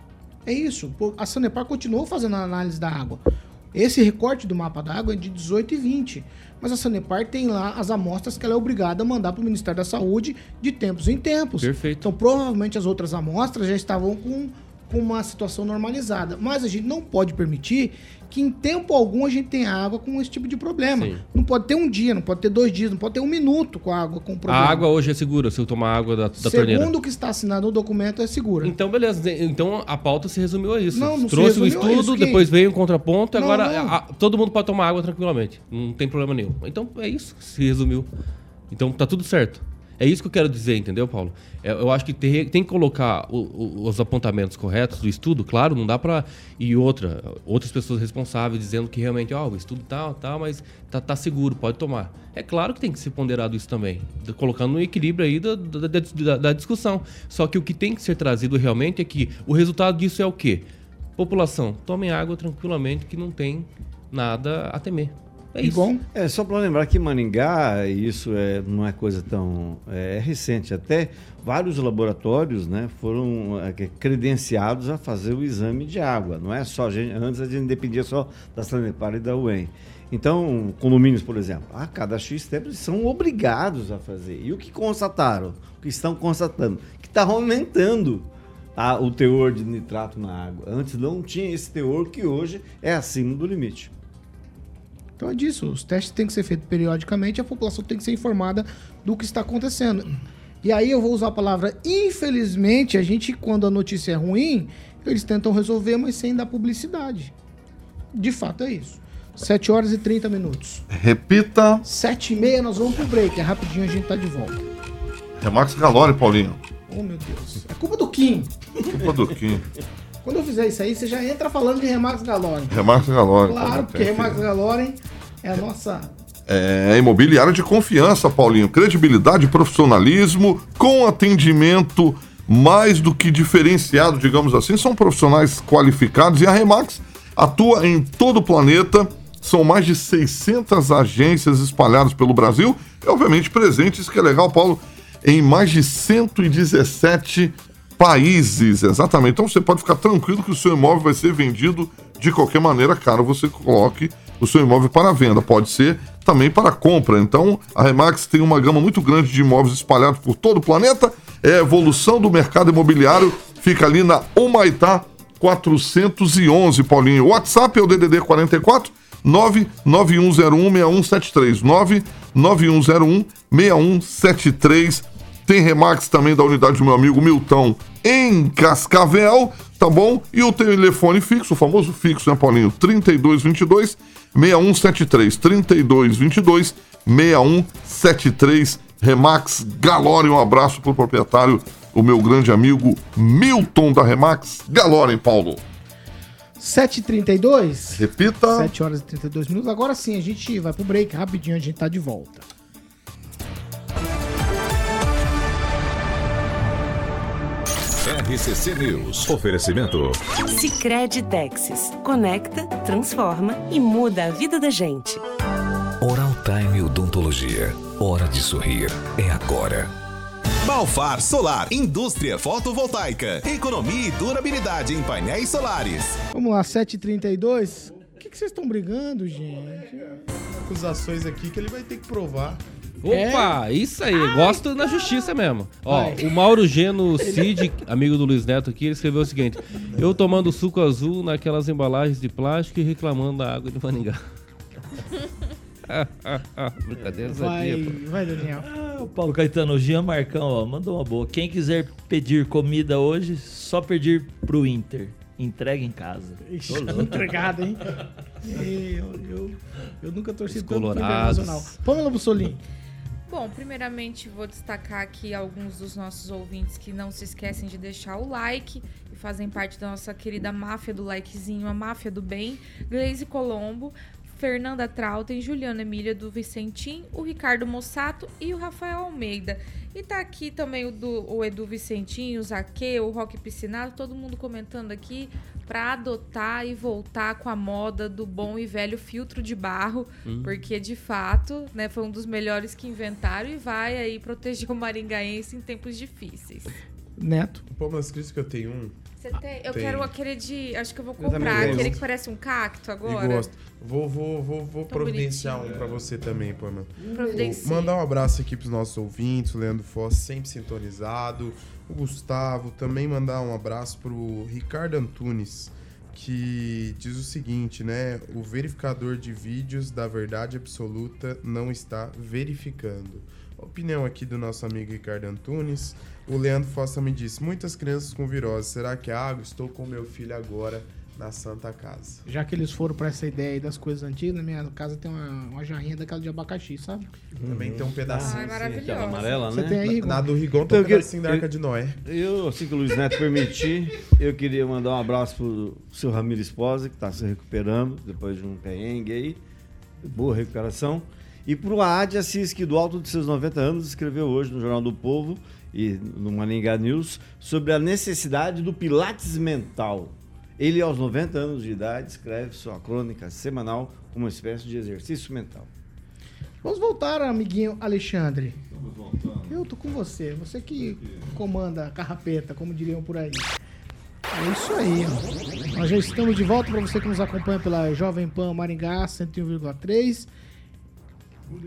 É isso. A Sanepar continuou fazendo a análise da água. Esse recorte do mapa da água é de 18 e 20. Mas a Sanepar tem lá as amostras que ela é obrigada a mandar para o Ministério da Saúde de tempos em tempos. Perfeito. Então, provavelmente as outras amostras já estavam com, com uma situação normalizada. Mas a gente não pode permitir que em tempo algum a gente tenha água com esse tipo de problema. Sim. Não pode ter um dia, não pode ter dois dias, não pode ter um minuto com a água com A problema. água hoje é segura se eu tomar água da, da Segundo torneira. o que está assinado no documento, é segura. Então, beleza. Então a pauta se resumiu a isso. Não, não se Trouxe o a estudo, Kim. depois veio um contraponto, Não, agora não. a- a- todo mundo pode tomar água tranquilamente. Não tem problema nenhum. Então é isso que se resumiu. Então tá tudo certo. É isso que eu quero dizer, entendeu, Paulo? É, Eu acho que tem, tem que colocar o- o- os apontamentos corretos do estudo, claro, não dá pra. E outra, outras pessoas responsáveis dizendo que realmente, ó, o estudo tal, tal, mas tá, tá seguro, pode tomar. É claro que tem que ser ponderado isso também, colocando no equilíbrio aí da- da- da- da discussão. Só que o que tem que ser trazido realmente é que o resultado disso é o quê? População, tomem água tranquilamente que não tem nada a temer. É isso. Igual. É, só para lembrar que Maringá, isso é, não é coisa tão é, recente, até vários laboratórios né, foram é, credenciados a fazer o exame de água. Não é só a gente, antes a gente dependia só da Sanepar e da UEM. Então, condomínios, por exemplo, a cada X tempos são obrigados a fazer. E o que constataram? O que estão constatando? Que está aumentando a- o teor de nitrato na água. Antes não tinha esse teor que hoje é acima do limite. Então é disso. Os testes têm que ser feitos periodicamente a população tem que ser informada do que está acontecendo. E aí eu vou usar a palavra infelizmente, a gente, quando a notícia é ruim, eles tentam resolver, mas sem dar publicidade. De fato é isso. 7 horas e 30 minutos. Repita. 7 e meia nós vamos pro break. É rapidinho a gente tá de volta. Remax Galore, Paulinho. Oh meu Deus. É culpa do Kim. Culpa do Kim. Quando eu fizer isso aí, você já entra falando de Remax Galore. Remax Galore. Claro, porque Remax Galore é a nossa É imobiliária de confiança, Paulinho. Credibilidade, profissionalismo, com atendimento mais do que diferenciado, digamos assim, são profissionais qualificados e a Remax atua em todo o planeta. São mais de 600 agências espalhadas pelo Brasil e, obviamente, presentes, que é legal, Paulo, em mais de 117 países. Exatamente. Então você pode ficar tranquilo que o seu imóvel vai ser vendido de qualquer maneira, caso você coloque o seu imóvel para venda. Pode ser também para compra. Então, a Remax tem uma gama muito grande de imóveis espalhados por todo o planeta. É a evolução do mercado imobiliário. Fica ali na Humaitá 411, Paulinho. O WhatsApp é o DDD 44 99101 6173. 99101 6173. Tem Remax também da unidade do meu amigo Milton em Cascavel, tá bom? E o telefone fixo, o famoso fixo, né, Paulinho? 3222 6173. 3222 6173. Remax Galore, um abraço pro proprietário, o meu grande amigo Milton da Remax Galore, Paulo? 7h32. Repita. 7 horas e 32 minutos. Agora sim, a gente vai pro break rapidinho, a gente tá de volta. RCC News. Oferecimento. Sicredi Texas. Conecta, transforma e muda a vida da gente. Oral Time Odontologia. Hora de sorrir. É agora. Balfar Solar, indústria fotovoltaica, economia e durabilidade em painéis solares. Vamos lá, 7h32. O que que vocês estão brigando, gente? Acusações aqui que ele vai ter que provar. Opa, isso aí, gosto na justiça mesmo. Ó, Vai. o Mauro Geno Cid, amigo do Luiz Neto aqui, ele escreveu o seguinte: Eu tomando suco azul naquelas embalagens de plástico e reclamando da água de Maningá. [LAUGHS] Brincadeira Vai, sadia, vai, Daniel. Ah, o Paulo Caetano, o Jean Marcão, ó, mandou uma boa. Quem quiser pedir comida hoje, só pedir pro Inter. Entrega em casa. Ixi, louco. entregado, hein? [LAUGHS] Eu, eu, eu nunca torci tanto pro. Internacional. Pamela Bussolini. Bom, primeiramente vou destacar aqui alguns dos nossos ouvintes que não se esquecem de deixar o like e fazem parte da nossa querida máfia do likezinho, a máfia do bem. Glaze Colombo, Fernanda Trautem, Juliana Emília do Vicentim, o Ricardo Mossato e o Rafael Almeida. E tá aqui também o, do, o Edu Vicentim, o Zaque, o Rock Piscinado, todo mundo comentando aqui para adotar e voltar com a moda do bom e velho filtro de barro, porque de fato, né, foi um dos melhores que inventaram e vai aí proteger o maringaense em tempos difíceis. Neto. Pô, mas Cris que eu tenho um Você tem? Eu Tem. quero aquele de, acho que eu vou Eu comprar, gosto. aquele que parece um cacto agora. e gosto. Vou, vou, vou, vou Tão providenciar um bonitinho. pra você também, Pamela. Providencie. Mandar um abraço aqui pros nossos ouvintes, o Leandro Foss sempre sintonizado, o Gustavo, também mandar um abraço pro Ricardo Antunes, que diz o seguinte, né? O verificador de vídeos da verdade absoluta não está verificando. Opinião aqui do nosso amigo Ricardo Antunes. O Leandro Foss também disse: muitas crianças com virose. Será que é água? Estou com meu filho agora na Santa Casa. Já que eles foram pra essa ideia aí das coisas antigas, na minha casa tem uma, uma jarrinha daquela de abacaxi, sabe? Também tem um pedacinho. Ai, assim. maravilhoso. Aquela amarela, Você né? tem aí, Na do Rigon tem Então, um eu pedacinho da eu- Arca de Noé. Eu, assim que o Luiz Neto permitir, eu queria mandar um abraço pro seu Ramiro Esposa, que está se recuperando depois de um perrengue aí. Boa recuperação. E pro Aad Assis, que do alto de seus 90 anos escreveu hoje no Jornal do Povo e no Maningá News sobre a necessidade do pilates mental. Ele, aos 90 anos de idade, escreve sua crônica semanal como uma espécie de exercício mental. Vamos voltar, amiguinho Alexandre. Eu tô com você. Você que comanda a carrapeta, como diriam por aí. É isso aí, ó. Nós já estamos de volta para você que nos acompanha pela Jovem Pan Maringá 101,3. [LAUGHS]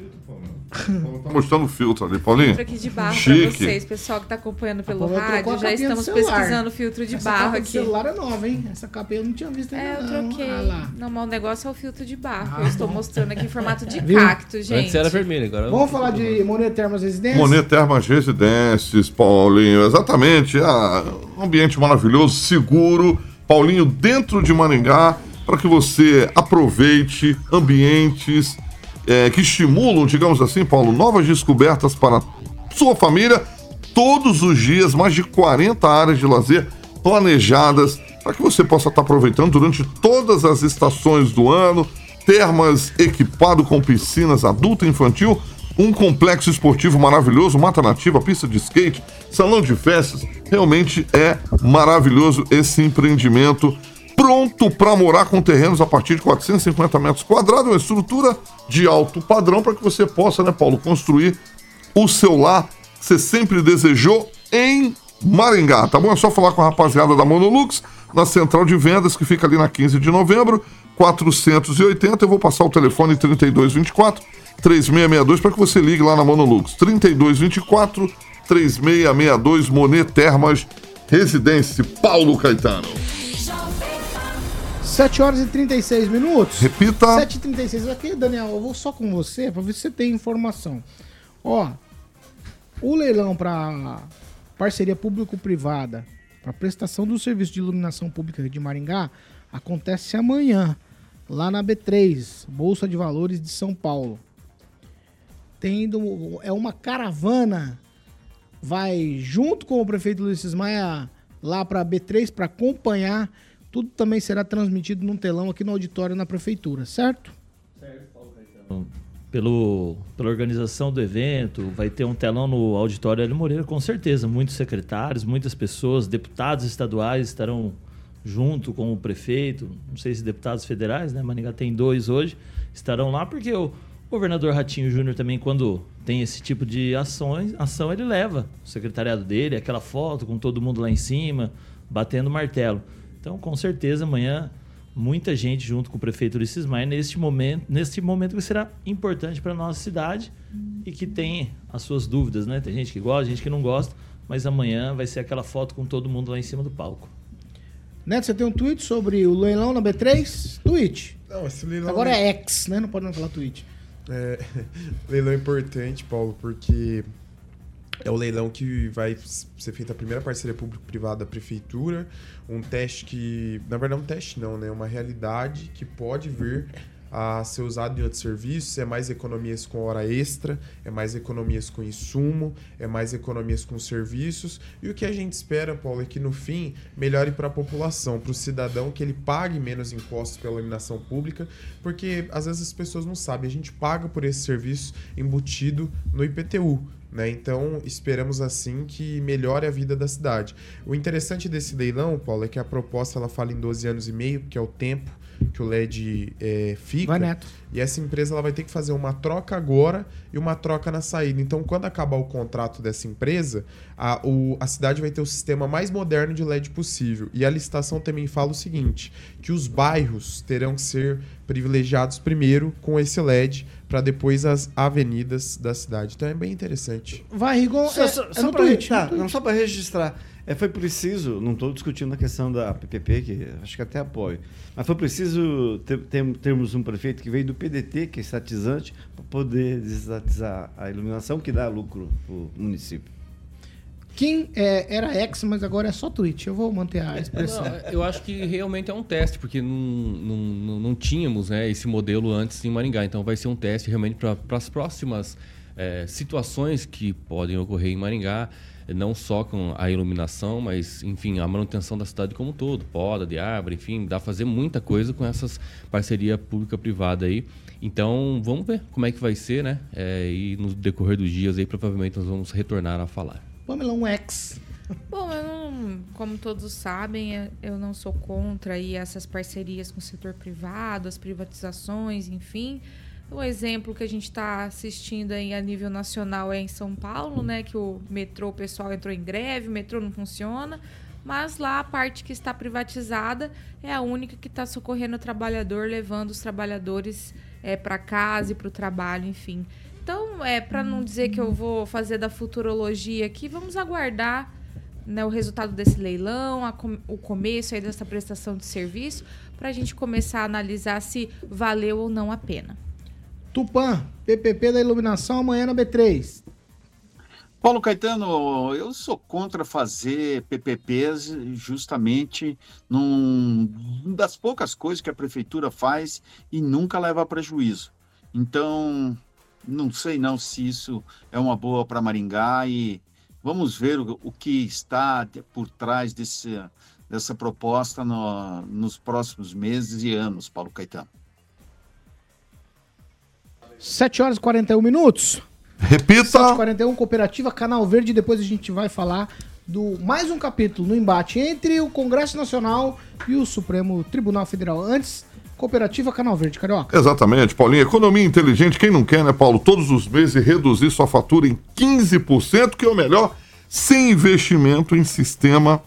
Tá mostrando o filtro ali, Paulinho. Filtro aqui de barro Chique. pra vocês, pessoal que tá acompanhando pelo rádio. Já estamos pesquisando filtro de Essa barro aqui. celular é nova, hein? Essa capa eu não tinha visto ainda É, eu não. troquei. Ah. Não, mas o negócio é o filtro de barro. Ah, eu estou bom. mostrando aqui em formato de [LAUGHS] Viu? cacto, gente. Antes era vermelho, agora. Vamos falar de Monet Termas Residência? Monet Termas Residências, Paulinho, exatamente. Ah, um ambiente maravilhoso, seguro. Paulinho, dentro de Maringá, para que você aproveite ambientes eh, que estimulam, digamos assim, Paulo, novas descobertas para sua família. Todos os dias, mais de 40 áreas de lazer planejadas para que você possa estar aproveitando durante todas as estações do ano. Termas equipado com piscinas adulto e infantil um complexo esportivo maravilhoso, mata nativa, pista de skate, salão de festas. Realmente é maravilhoso esse empreendimento. Pronto para morar com terrenos a partir de 450 metros quadrados, uma estrutura de alto padrão para que você possa, né, Paulo, construir o seu lar que você sempre desejou em Maringá, tá bom? É só falar com a rapaziada da Monolux, na central de vendas, que fica ali na 15 de novembro, 480. Eu vou passar o telefone 3224 3662 para que você ligue lá na Monolux. 3224 3662 Monet Termas Residência Paulo Caetano. 7 horas e 36 minutos. Repita. 7 e 36 Aqui, Daniel, eu vou só com você para ver se você tem informação. Ó, o leilão para parceria público-privada para prestação do serviço de iluminação pública de Maringá acontece amanhã, lá na B3, Bolsa de Valores de São Paulo. Tendo, é uma caravana, vai junto com o prefeito Luiz Maia lá para a B3 para acompanhar. Tudo também será transmitido num telão aqui no auditório na prefeitura, certo? Pelo, pela organização do evento, vai ter um telão no auditório Hélio Moreira, com certeza. Muitos secretários, muitas pessoas, deputados estaduais estarão junto com o prefeito. Não sei se deputados federais, né? Maringá tem dois hoje, estarão lá, porque o governador Ratinho Júnior também, quando tem esse tipo de ações, ação, ele leva o secretariado dele, aquela foto com todo mundo lá em cima, batendo martelo. Então, com certeza, amanhã muita gente junto com o prefeito Ulisses Maia neste momento, neste momento que será importante para a nossa cidade e que tem as suas dúvidas, né? Tem gente que gosta, gente que não gosta, mas amanhã vai ser aquela foto com todo mundo lá em cima do palco. Neto, você tem um tweet sobre o leilão na B3? Tweet. Não, esse leilão. Agora é X, né? Não pode não falar tweet. É, [LAUGHS] leilão importante, Paulo, porque é o leilão que vai ser feita a primeira parceria público-privada da prefeitura. Um teste que, na verdade, um teste não, né? Uma realidade que pode vir a ser usado em outros serviços, é mais economias com hora extra, é mais economias com insumo, é mais economias com serviços. E o que a gente espera, Paulo, é que no fim melhore para a população, para o cidadão, que ele pague menos impostos pela iluminação pública, porque às vezes as pessoas não sabem, a gente paga por esse serviço embutido no IPTU. Né? Então, esperamos assim que melhore a vida da cidade. O interessante desse leilão, Paulo, é que a proposta ela fala em 12 anos e meio, que é o tempo que o LED é, fica. Vai, Neto. E essa empresa ela vai ter que fazer uma troca agora e uma troca na saída. Então, quando acabar o contrato dessa empresa, a, o, a cidade vai ter o sistema mais moderno de LED possível. E a licitação também fala o seguinte: que os bairros terão que ser privilegiados primeiro com esse LED para depois as avenidas da cidade. Então é bem interessante. Vai, Rigon. Só, é, só, é só para tá, para registrar. É, foi preciso, não estou discutindo a questão da PPP, que acho que até apoio, mas foi preciso ter, ter- termos um prefeito que veio do PDT, que é estatizante, para poder destatizar a iluminação que dá lucro para o município. Kim é, era X, mas agora é só tweet. Eu vou manter a expressão. Não, eu acho que realmente é um teste, porque não, não, não, tínhamos né, esse modelo antes em Maringá. Então vai ser um teste realmente para as próximas eh, situações que podem ocorrer em Maringá, não só com a iluminação, mas enfim, a manutenção da cidade como um todo, poda de árvore, enfim, dá para fazer muita coisa com essas parceria pública-privada aí. Então vamos ver como é que vai ser, né? Eh, e no decorrer dos dias aí provavelmente nós vamos retornar a falar. Pamela, um X. Bom, eu não, como todos sabem, eu- eu não sou contra aí essas parcerias com o setor privado, as privatizações, enfim. O exemplo que a gente está assistindo aí a nível nacional é em São Paulo, né? Que o metrô, o pessoal entrou em greve, o metrô não funciona. Mas lá a parte que está privatizada é a única que está socorrendo o trabalhador, levando os trabalhadores para casa e para o trabalho, enfim. Então, é para não dizer que eu vou fazer da futurologia aqui, vamos aguardar né, o resultado desse leilão, a o começo aí dessa prestação de serviço, para a gente começar a analisar se valeu ou não a pena. Tupã, PPP da iluminação amanhã na B3. Paulo Caetano, eu sou contra fazer PPPs justamente num das poucas coisas que a prefeitura faz e nunca leva prejuízo. Então, não sei não se isso é uma boa para Maringá e vamos ver o, o que está por trás desse, dessa proposta no- nos próximos meses e anos, Paulo Caetano. 7 horas e 41 minutos. Repita. 741, Cooperativa Canal Verde. Depois a gente vai falar do mais um capítulo no embate entre o Congresso Nacional e o Supremo Tribunal Federal. Antes, Cooperativa Canal Verde, Carioca. Exatamente, Paulinho. Economia inteligente, quem não quer, né, Paulo? Todos os meses reduzir sua fatura em 15%, que é o melhor, sem investimento em sistema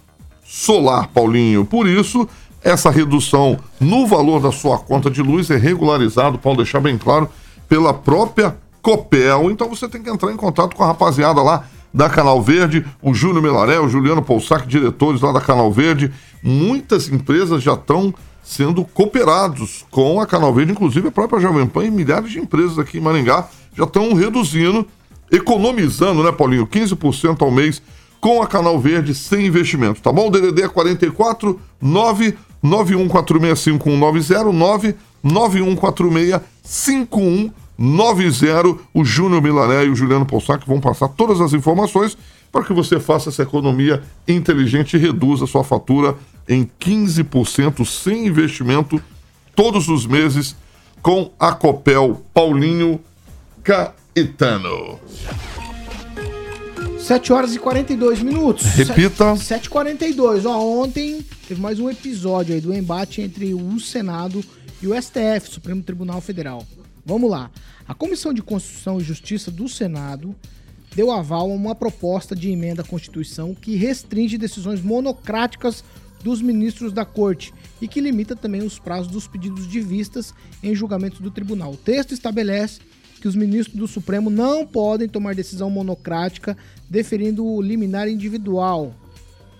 solar, Paulinho. Por isso, essa redução no valor da sua conta de luz é regularizado, Paulo, deixar bem claro, pela própria Copel. Então você tem que entrar em contato com a rapaziada lá da Canal Verde, o Júnior Melaré, o Juliano Poussac, diretores lá da Canal Verde. Muitas empresas já estão sendo cooperados com a Canal Verde, inclusive a própria Jovem Pan e milhares de empresas aqui em Maringá já estão reduzindo, economizando, né, Paulinho, 15% ao mês com a Canal Verde sem investimento, tá bom? DDD é 44 991465190 991465190. O Júnior Milané e o Juliano Poussac vão passar todas as informações para que você faça essa economia inteligente e reduza sua fatura em 15% sem investimento todos os meses com a Copel Paulinho Caetano. 7 horas e 42 minutos. Repita. 7h42. Ó, ontem teve mais um episódio aí do embate entre o Senado e o STF, Supremo Tribunal Federal. Vamos lá. A Comissão de Constituição e Justiça do Senado deu aval a uma proposta de emenda à Constituição que restringe decisões monocráticas dos ministros da Corte e que limita também os prazos dos pedidos de vistas em julgamentos do tribunal. O texto estabelece que os ministros do Supremo não podem tomar decisão monocrática deferindo o liminar individual.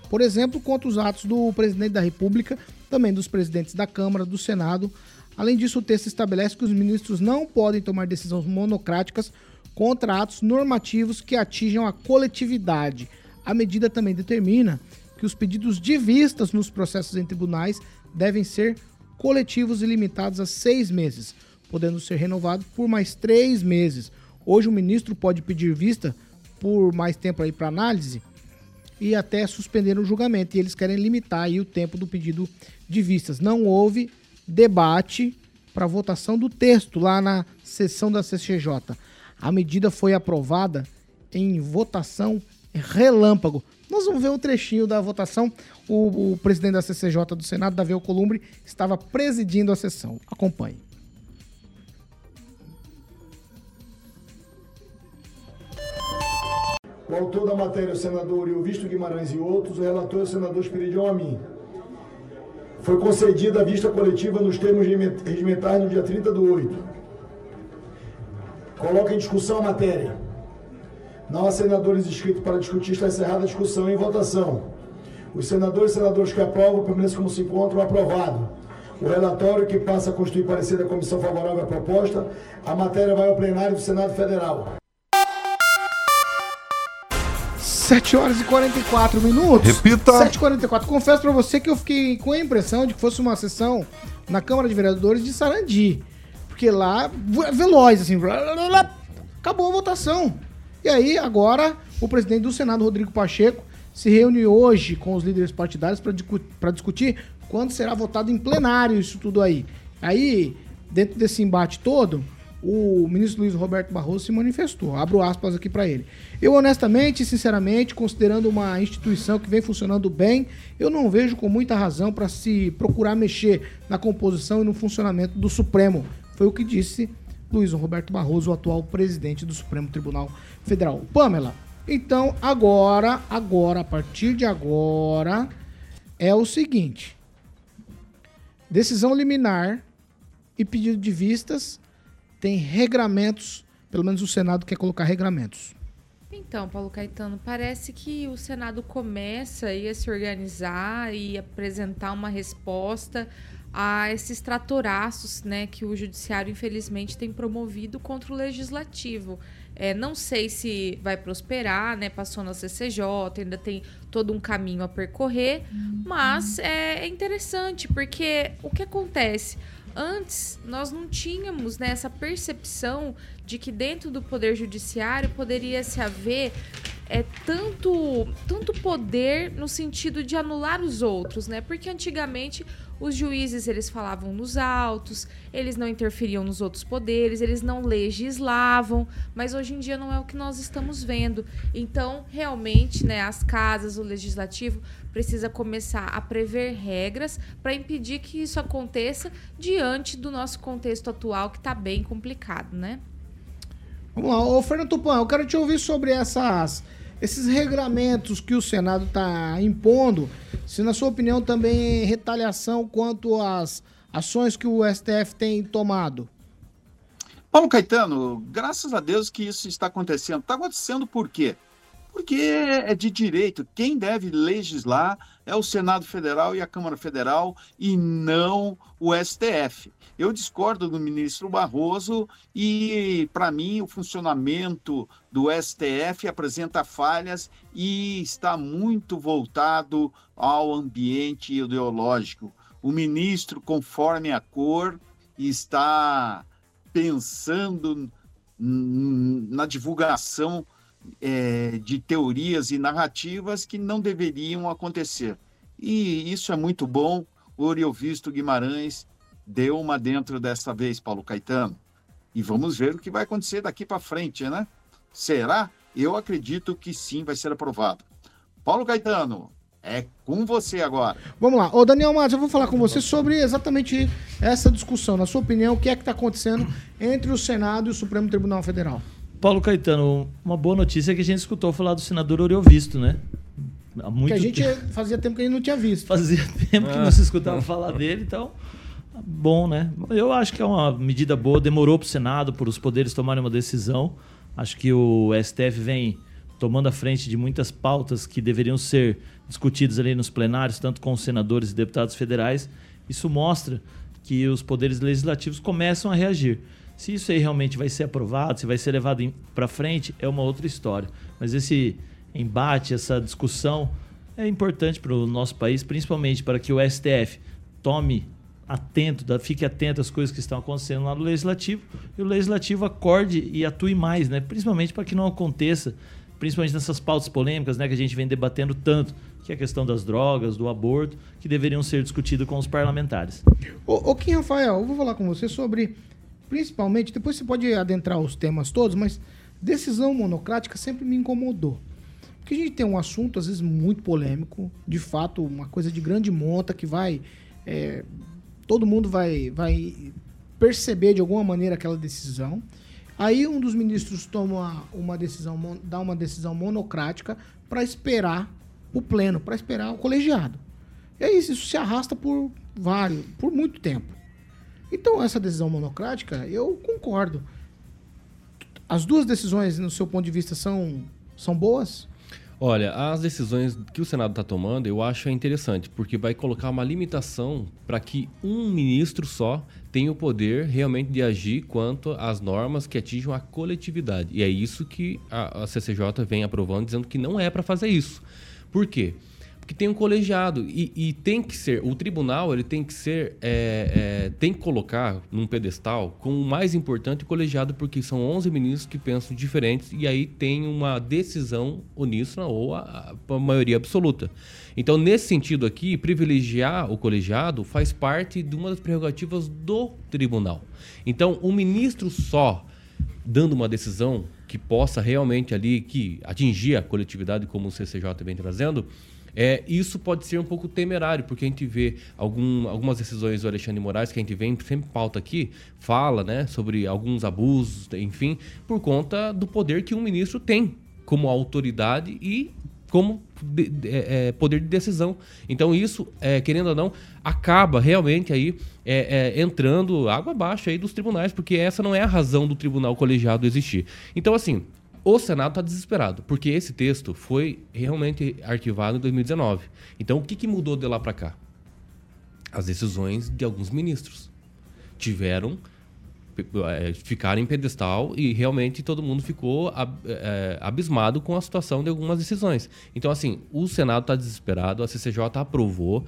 Por exemplo, contra os atos do presidente da República, também dos presidentes da Câmara, do Senado. Além disso, o texto estabelece que os ministros não podem tomar decisões monocráticas contra atos normativos que atinjam a coletividade. A medida também determina que os pedidos de vistas nos processos em tribunais devem ser coletivos e limitados a seis meses, podendo ser renovados por mais três meses. Hoje, o ministro pode pedir vista por mais tempo aí para análise e até suspender o julgamento. E eles querem limitar aí o tempo do pedido de vistas. Não houve debate para votação do texto lá na sessão da CCJ. A medida foi aprovada em votação relâmpago. Nós vamos ver um trechinho da votação. O, o presidente da CCJ do Senado, Davi Alcolumbre, estava presidindo a sessão. Acompanhe. O autor da matéria, o senador Ilvisto Guimarães e outros, o relator, o senador Espiridion Amin. Foi concedida a vista coletiva nos termos regimentares no dia 30 do 8. Coloca em discussão a matéria. Não há senadores inscritos para discutir, está encerrada a discussão em votação. Os senadores e senadoras que aprovam permanecem como se encontram aprovado. O relatório que passa a constituir parecer da comissão favorável à proposta, a matéria vai ao plenário do Senado Federal. 7 horas e 44 minutos. Repita. 7 e 44 Confesso pra você que eu fiquei com a impressão de que fosse uma sessão na Câmara de Vereadores de Sarandi. Porque lá, veloz, assim, acabou a votação. E aí, agora, o presidente do Senado, Rodrigo Pacheco, se reúne hoje com os líderes partidários para discutir quando será votado em plenário isso tudo aí. Aí, dentro desse embate todo, o ministro Luiz Roberto Barroso se manifestou. Abro aspas aqui para ele. Eu, honestamente sinceramente, considerando uma instituição que vem funcionando bem, eu não vejo com muita razão para se procurar mexer na composição e no funcionamento do Supremo. Foi o que disse Luiz Roberto Barroso, o atual presidente do Supremo Tribunal Federal. Pamela, então agora, agora, a partir de agora, é o seguinte: decisão liminar e pedido de vistas tem regramentos, pelo menos o Senado quer colocar regramentos. Então, Paulo Caetano, parece que o Senado começa a se organizar e apresentar uma resposta a esses tratoraços né, que o Judiciário, infelizmente, tem promovido contra o Legislativo. É, não sei se vai prosperar, né? Passou na CCJ, ainda tem todo um caminho a percorrer, mas é, é interessante, porque o que acontece? Antes, nós não tínhamos né, essa percepção de que dentro do Poder Judiciário poderia se haver é, tanto, tanto poder no sentido de anular os outros, né? Porque antigamente Os juízes, eles falavam nos autos, eles não interferiam nos outros poderes, eles não legislavam, mas hoje em dia não é o que nós estamos vendo. Então, realmente, né, as casas, o legislativo precisa começar a prever regras para impedir que isso aconteça diante do nosso contexto atual que está bem complicado, né? Vamos lá, ô Fernando Tupan, eu quero te ouvir sobre essas, esses regramentos que o Senado está impondo. Se, na sua opinião, também é retaliação quanto às ações que o STF tem tomado. Paulo Caetano, graças a Deus que isso está acontecendo. Está acontecendo por quê? Porque é de direito. Quem deve legislar é o Senado Federal e a Câmara Federal e não o STF. Eu discordo do ministro Barroso e, para mim, o funcionamento do STF apresenta falhas e está muito voltado ao ambiente ideológico. O ministro, conforme a cor, está pensando na divulgação é, de teorias e narrativas que não deveriam acontecer. E isso é muito bom. Oriovisto Guimarães deu uma dentro dessa vez, Paulo Caetano. E vamos ver o que vai acontecer daqui para frente, né? Será? Eu acredito que sim, vai ser aprovado. Paulo Caetano, é com você agora. Vamos lá. Ô, Daniel Matos, eu vou falar com você sobre exatamente essa discussão. Na sua opinião, o que é que está acontecendo entre o Senado e o Supremo Tribunal Federal? Paulo Caetano, uma boa notícia é que a gente escutou falar do senador Oriovisto, né? Há muito que a gente tempo. fazia tempo que a gente não tinha visto. Fazia [LAUGHS] tempo que não se escutava falar dele, então bom, né? Eu acho que é uma medida boa. Demorou para o Senado, para os poderes tomarem uma decisão. Acho que o STF vem tomando a frente de muitas pautas que deveriam ser discutidas ali nos plenários, tanto com os senadores e deputados federais. Isso mostra que os poderes legislativos começam a reagir. Se isso aí realmente vai ser aprovado, se vai ser levado para frente, é uma outra história. Mas esse embate, essa discussão é importante para o nosso país, principalmente para que o STF tome atento, fique atento às coisas que estão acontecendo lá no legislativo e o legislativo acorde e atue mais, né? Principalmente para que não aconteça, principalmente nessas pautas polêmicas, né, que a gente vem debatendo tanto, que é a questão das drogas, do aborto, que deveriam ser discutidas com os parlamentares. Ô, ô Kim Rafael, eu vou falar com você sobre, principalmente, depois você pode adentrar os temas todos, mas decisão monocrática sempre me incomodou. Porque a gente tem um assunto, às vezes, muito polêmico, de fato, uma coisa de grande monta que vai é, todo mundo vai, vai perceber de alguma maneira aquela decisão. Aí um dos ministros toma uma decisão, dá uma decisão monocrática para esperar o pleno, para esperar o colegiado. E aí isso se arrasta por vários, por muito tempo. Então essa decisão monocrática, eu concordo. As duas decisões, no seu ponto de vista, são, são boas? Olha, as decisões que o Senado está tomando, eu acho interessante, porque vai colocar uma limitação para que um ministro só tenha o poder realmente de agir quanto às normas que atinjam a coletividade. E é isso que a, a CCJ vem aprovando, dizendo que não é para fazer isso. Por quê? porque tem um colegiado. E, e, tem que ser o tribunal ele tem que ser é, é, tem que colocar num pedestal como o mais importante o colegiado porque são 11 ministros que pensam diferentes e aí tem uma decisão uníssona ou a, a maioria absoluta. Então nesse sentido aqui privilegiar o colegiado faz parte de uma das prerrogativas do tribunal. Então um ministro só dando uma decisão que possa realmente ali que atingir a coletividade como o CCJ vem trazendo é, isso pode ser um pouco temerário, porque a gente vê algum, algumas decisões do Alexandre Moraes, que a gente vem sempre pauta aqui, fala né, sobre alguns abusos, enfim, por conta do poder que um ministro tem como autoridade e como de, de, é, é, poder de decisão. Então isso, é, querendo ou não, acaba realmente aí é, é, entrando água abaixo aí dos tribunais, porque essa não é a razão do tribunal colegiado existir. Então assim, o Senado está desesperado, porque esse texto foi realmente arquivado em 2019. Então, o que, que mudou de lá para cá? As decisões de alguns ministros tiveram é, ficar em pedestal e realmente todo mundo ficou é, abismado com a situação de algumas decisões. Então, assim, o Senado está desesperado, a CCJ aprovou,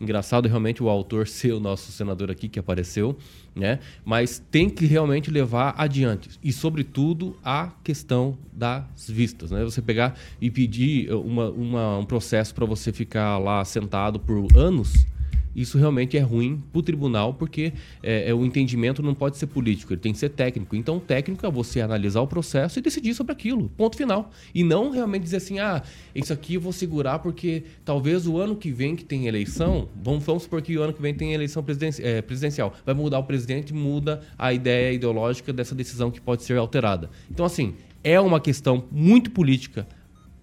Engraçado realmente o autor ser o nosso senador aqui que apareceu, né? Mas tem que realmente levar adiante. E, sobretudo, a questão das vistas, né? Você pegar e pedir uma, uma um processo para você ficar lá sentado por anos Isso realmente é ruim para o tribunal, porque é, é, o entendimento não pode ser político, ele tem que ser técnico. Então, técnico é você analisar o processo e decidir sobre aquilo, ponto final. E não realmente dizer assim, ah, isso aqui eu vou segurar porque talvez o ano que vem que tem eleição, vamos, vamos supor que o ano que vem tem eleição é, presidencial, vai mudar o presidente, muda a ideia ideológica dessa decisão que pode ser alterada. Então, assim, é uma questão muito política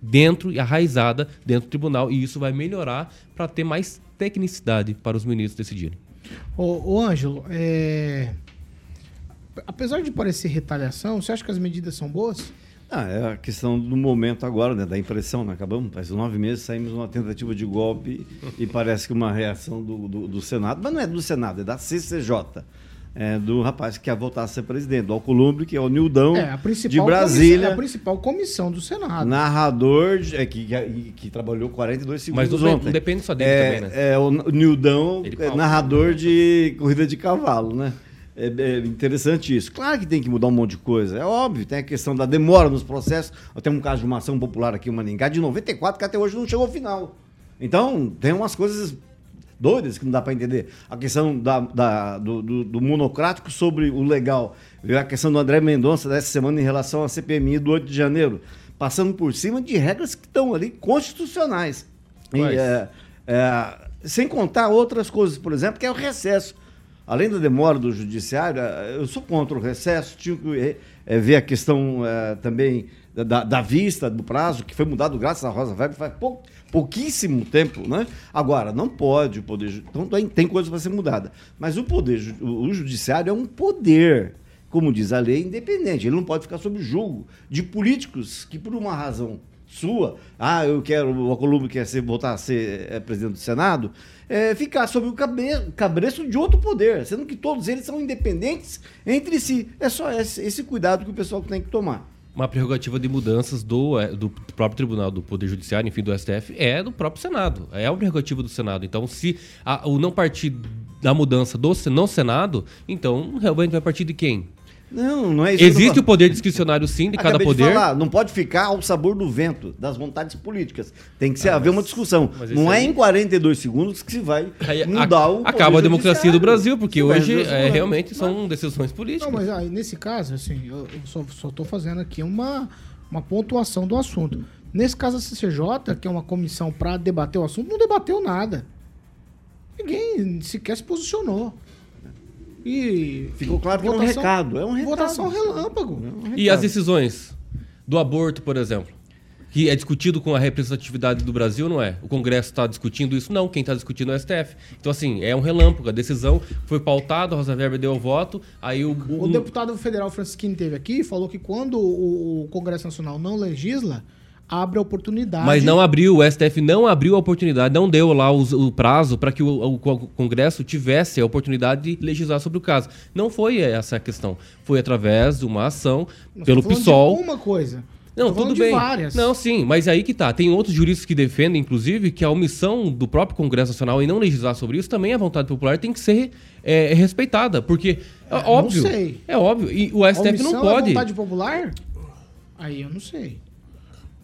dentro e arraizada dentro do tribunal e isso vai melhorar para ter mais tecnicidade para os ministros decidirem. Ô, ô Ângelo, é... apesar de parecer retaliação, você acha que as medidas são boas? Ah, é a questão do momento agora, né, da impressão. Né? Acabamos, faz nove meses, saímos uma tentativa de golpe e parece que uma reação do, do, do Senado, mas não é do Senado, é da CCJ é, do rapaz que quer voltar a ser presidente, do Alcolumbre, que é o Nildão É, a de Brasília. É a principal comissão do Senado. Narrador de- é, que, que, que trabalhou 42 segundos Mas não, ontem. não depende só dele é, também, né? É, o Nildão, é, narrador de corrida de cavalo, né? É, é interessante isso. Claro que tem que mudar um monte de coisa. É óbvio, tem a questão da demora nos processos. Tenho um caso de uma ação popular aqui em Maningá de 94 que até hoje não chegou ao final. Então, tem umas coisas doidas que não dá para entender. A questão da, da- do, do- do monocrático sobre o legal. Veio a questão do André Mendonça dessa semana em relação à CPMI do 8 de janeiro. Passando por cima de regras que estão ali constitucionais. E, é, é, sem contar outras coisas, por exemplo, que é o recesso. Além da demora do judiciário, eh, eu sou contra o recesso, tinha que eh, eh, ver a questão eh, também da, da vista, do prazo, que foi mudado graças à Rosa Weber faz pou- pouquíssimo tempo, né? Agora, não pode o Poder então tem, coisa para ser mudada. Mas o Poder o, Judiciário é um poder, como diz a lei, independente. Ele não pode ficar sob julgo de políticos que, por uma razão sua, ah, eu quero, o Alcolumbre quer ser, voltar a ser eh, presidente do Senado, é, ficar sob o cabe, cabreço de outro poder, sendo que todos eles são independentes entre si. É só esse, esse cuidado que o pessoal tem que tomar. Uma prerrogativa de mudanças do, eh, do próprio Tribunal do Poder Judiciário, enfim, do STF, é do próprio Senado. É uma prerrogativa do Senado. Então, se a- o não partir da mudança do não Senado, então realmente vai partir de quem? Não, não é isso. Existe o poder discricionário, sim, de cada Acabei poder. falar, não pode ficar ao sabor do vento, das vontades políticas. Tem que ser, Ah, haver mas- uma discussão. mas Não é aí- em 42 segundos que se vai Aí mudar a- o poder Acaba a democracia do Brasil, porque hoje é, realmente são decisões políticas. Não, mas aí, nesse caso, assim, eu, eu só, tô fazendo aqui uma, uma pontuação do assunto. Nesse caso, a CCJ, que é uma comissão para debater o assunto, não debateu nada. Ninguém sequer se posicionou. E. Ficou claro que é um recado, é um recado. Votação relâmpago. E as decisões do aborto, por exemplo? Que é discutido com a representatividade do Brasil, não é? O Congresso está discutindo isso? Não, quem está discutindo é o STF. Então, assim, é um relâmpago. A decisão foi pautada, a Rosa Weber deu o voto, aí o... O um- deputado federal Francisquini teve aqui e falou que quando o, o Congresso Nacional não legisla, abre a oportunidade. Mas não abriu, o STF não abriu a oportunidade, não deu lá os- o, prazo para que o, o Co- Congresso tivesse a oportunidade de legislar sobre o caso. Não foi essa a questão. Foi através de uma ação Nós pelo PSOL. de uma coisa. Não, tudo bem. várias. Não, sim, mas aí que tá. Tem outros juristas que defendem, inclusive, que a omissão do próprio Congresso Nacional em não legislar sobre isso também é vontade popular tem que ser é, respeitada. Porque, é, não óbvio. sei. É óbvio. E o A STF não é pode. vontade popular? Aí eu não sei.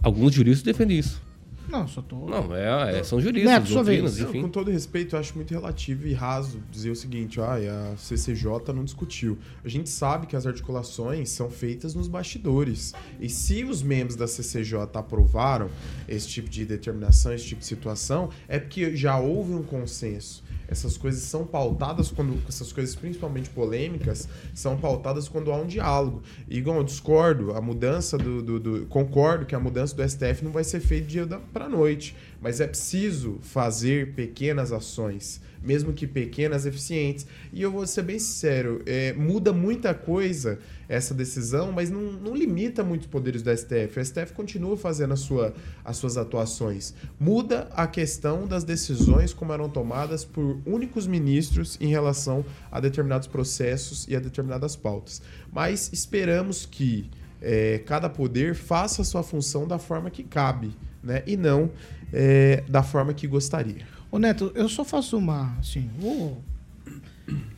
Alguns juristas defendem isso. Não, só tô. Não, é, é- são juristas, Neto, sua doutrinas, vez. enfim. Com todo respeito, eu acho muito relativo e raso dizer o seguinte: ah, a CCJ não discutiu. A gente sabe que as articulações são feitas nos bastidores. E se os membros da CCJ aprovaram esse tipo de determinação, esse tipo de situação, é porque já houve um consenso. Essas coisas são pautadas quando. Essas coisas, principalmente polêmicas, são pautadas quando há um diálogo. Igual eu discordo, a mudança do, do- do- Concordo que a mudança do STF não vai ser feita dia da, pra noite. Mas é preciso fazer pequenas ações, mesmo que pequenas, eficientes. E eu vou ser bem sincero, é, muda muita coisa essa decisão, mas não, não limita muito os poderes do STF. O STF continua fazendo a sua, as suas atuações. Muda a questão das decisões como eram tomadas por únicos ministros em relação a determinados processos e a determinadas pautas. Mas esperamos que é, cada poder faça a sua função da forma que cabe, né? E não é, da forma que gostaria. Ô Neto, eu só faço uma. Assim, vou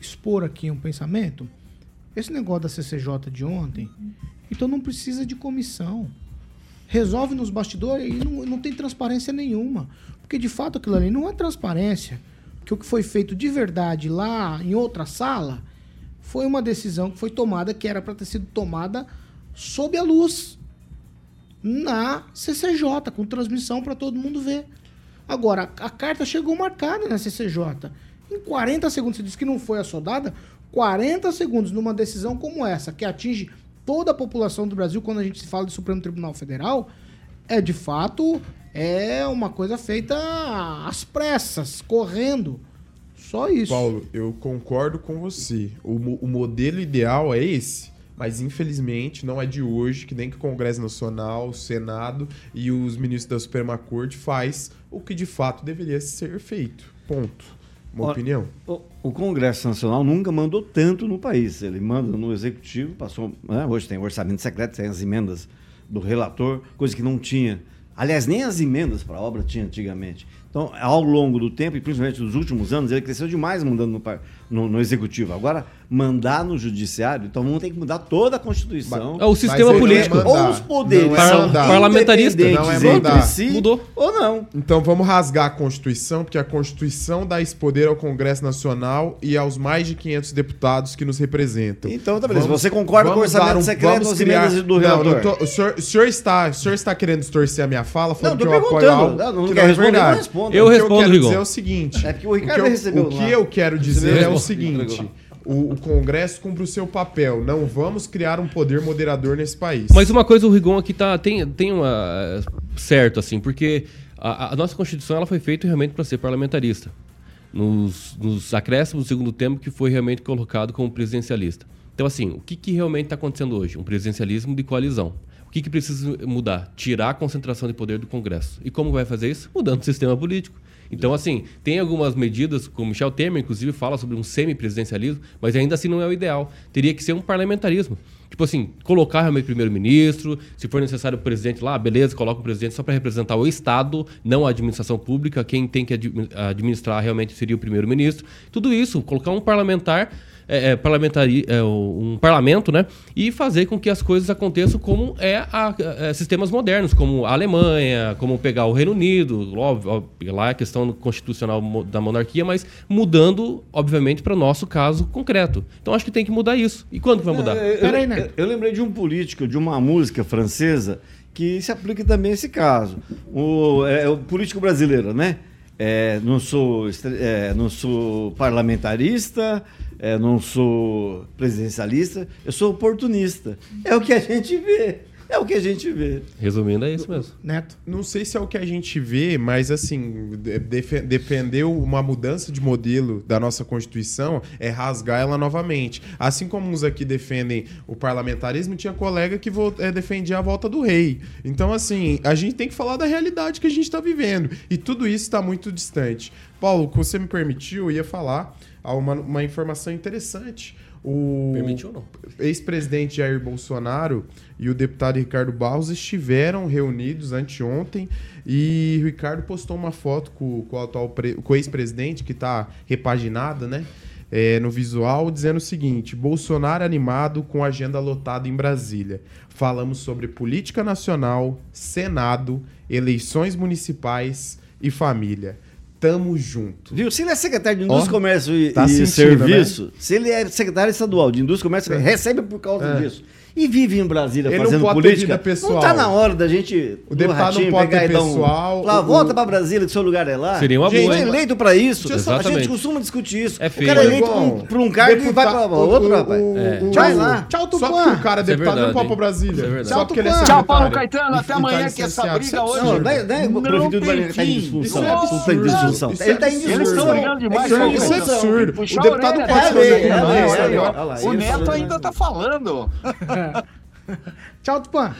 expor aqui um pensamento. Esse negócio da CCJ de ontem, então não precisa de comissão. Resolve nos bastidores e não, não tem transparência nenhuma. Porque de fato aquilo ali não é transparência. que o que foi feito de verdade lá em outra sala foi uma decisão que foi tomada que era para ter sido tomada sob a luz na CCJ, com transmissão para todo mundo ver. Agora, a carta chegou marcada na CCJ. Em 40 segundos, você disse que não foi assodada. 40 segundos numa decisão como essa, que atinge toda a população do Brasil, quando a gente se fala do Supremo Tribunal Federal, é de fato é uma coisa feita às pressas, correndo. Só isso. Paulo, eu concordo com você. O, o modelo ideal é esse. Mas infelizmente não é de hoje que nem que o Congresso Nacional, o Senado e os ministros da Suprema Corte faz o que de fato deveria ser feito. Ponto. Uma opinião. O, o Congresso Nacional nunca mandou tanto no país. Ele manda no Executivo, passou. né, hoje tem orçamento secreto, tem as emendas do relator, coisa que não tinha. Aliás, nem as emendas para a obra tinha antigamente. Então, ao longo do tempo, e principalmente nos últimos anos, ele cresceu demais mandando no, no- no Executivo. Agora, mandar no Judiciário, então vamos ter que mudar toda a Constituição. É o sistema ele político. não é. Ou os poderes Não é são mandar. Parlamentarista. independentes Não é mandar. si, Mudou. ou não. Então vamos rasgar a Constituição, porque a Constituição dá esse poder ao Congresso Nacional e aos mais de 500 deputados que nos representam. Então, tá beleza. Você concorda com o orçamento um- secreto as criar- emendas do Não, relator? não tô- o, senhor, o, senhor está, o senhor está querendo distorcer a minha fala, falando Não, tô que eu apoio perguntando. algo Não, não que quer é responder, verdade. não. Eu o que respondo, eu quero dizer é o seguinte. É porque o Ricardo o que eu, recebeu o que eu quero dizer é o seguinte. O, o Congresso cumpre o seu papel. Não vamos criar um poder moderador nesse país. Mas uma coisa o Rigon aqui tá, tem, tem uma. certo, assim, porque a, a nossa Constituição ela foi feita realmente para ser parlamentarista. Nos, nos acréscimos do segundo tempo que foi realmente colocado como presidencialista. Então, assim, o que, que realmente está acontecendo hoje? Um presidencialismo de coalizão. O que, que precisa mudar? Tirar a concentração de poder do Congresso. E como vai fazer isso? Mudando o sistema político. Então, assim, tem algumas medidas, como Michel Temer, inclusive, fala sobre um semipresidencialismo, mas ainda assim não é o ideal. Teria que ser um parlamentarismo. Tipo assim, colocar realmente o primeiro-ministro, se for necessário o presidente lá, beleza, coloca o presidente só para representar o Estado, não a administração pública. Quem tem que admi- administrar realmente seria o primeiro-ministro. Tudo isso, colocar um parlamentar é, é, parlamentari, é, um parlamento, né? E fazer com que as coisas aconteçam como é, a, é, sistemas modernos, como a Alemanha, como pegar o Reino Unido, óbvio, óbvio, lá é a questão constitucional da monarquia, mas mudando, obviamente, para o nosso caso concreto. Então acho que tem que mudar isso. E quando que vai mudar? É, eu, Peraí, eu- Neto. eu lembrei de um político, de uma música francesa, que se aplica também a esse caso. O, é, o político brasileiro, né? É, não, sou, é, não sou parlamentarista, é, não sou presidencialista, eu sou oportunista. É o que a gente vê. É o que a gente vê. Resumindo, é isso mesmo. Neto. Não sei se é o que a gente vê, mas assim, de- defe- defender uma mudança de modelo da nossa Constituição é rasgar ela novamente. Assim como uns aqui defendem o parlamentarismo, tinha colega que eh, defendia a volta do rei. Então, assim, a gente tem que falar da realidade que a gente está vivendo. E tudo isso está muito distante. Paulo, se você me permitiu, eu ia falar ah, uma, uma informação interessante. O ex-presidente Jair Bolsonaro e o deputado Ricardo Barros estiveram reunidos anteontem e Ricardo postou uma foto com, com o, atual com o ex-presidente, que está repaginada, né? é, no visual, dizendo o seguinte: Bolsonaro animado com agenda lotada em Brasília. Falamos sobre política nacional, Senado, eleições municipais e família. Tamo junto. Viu? Se ele é secretário de Indústria, Ó, Comércio e, tá e sentindo, Serviço, se ele é secretário estadual de Indústria, Comércio, É. recebe por causa É. disso. E vive em Brasília Ele não fazendo ter política. vida pessoal. Não tá na hora da gente. O deputado do não pode pegar ter dar um- pessoal, Lá, o- volta o- pra Brasília, que seu lugar é lá. Seria uma Gente, boa, Foi hein? eleito pra isso. Só- A gente Exatamente. costuma discutir isso. É o feio. cara é eleito pra um, um cargo e vai pra deputado- outro, o- rapaz. o- É. o- Vai lá. Tchau, Só Tupã. porque o cara é é deputado, ele não pode hein? Brasília. É. Só ele é Tchau. Paulo Caetano, até tá amanhã que essa briga é hoje- Não, daí, Não o tem vai tá em disfunção. É Não disfunção. É Ele tá em absurdo. Eles estão disfunção. brigando demais. Isso é- é absurdo. Puxar O deputado não pode não, lá, O ele Neto ainda tá falando. [LAUGHS] Tchau, Tupã.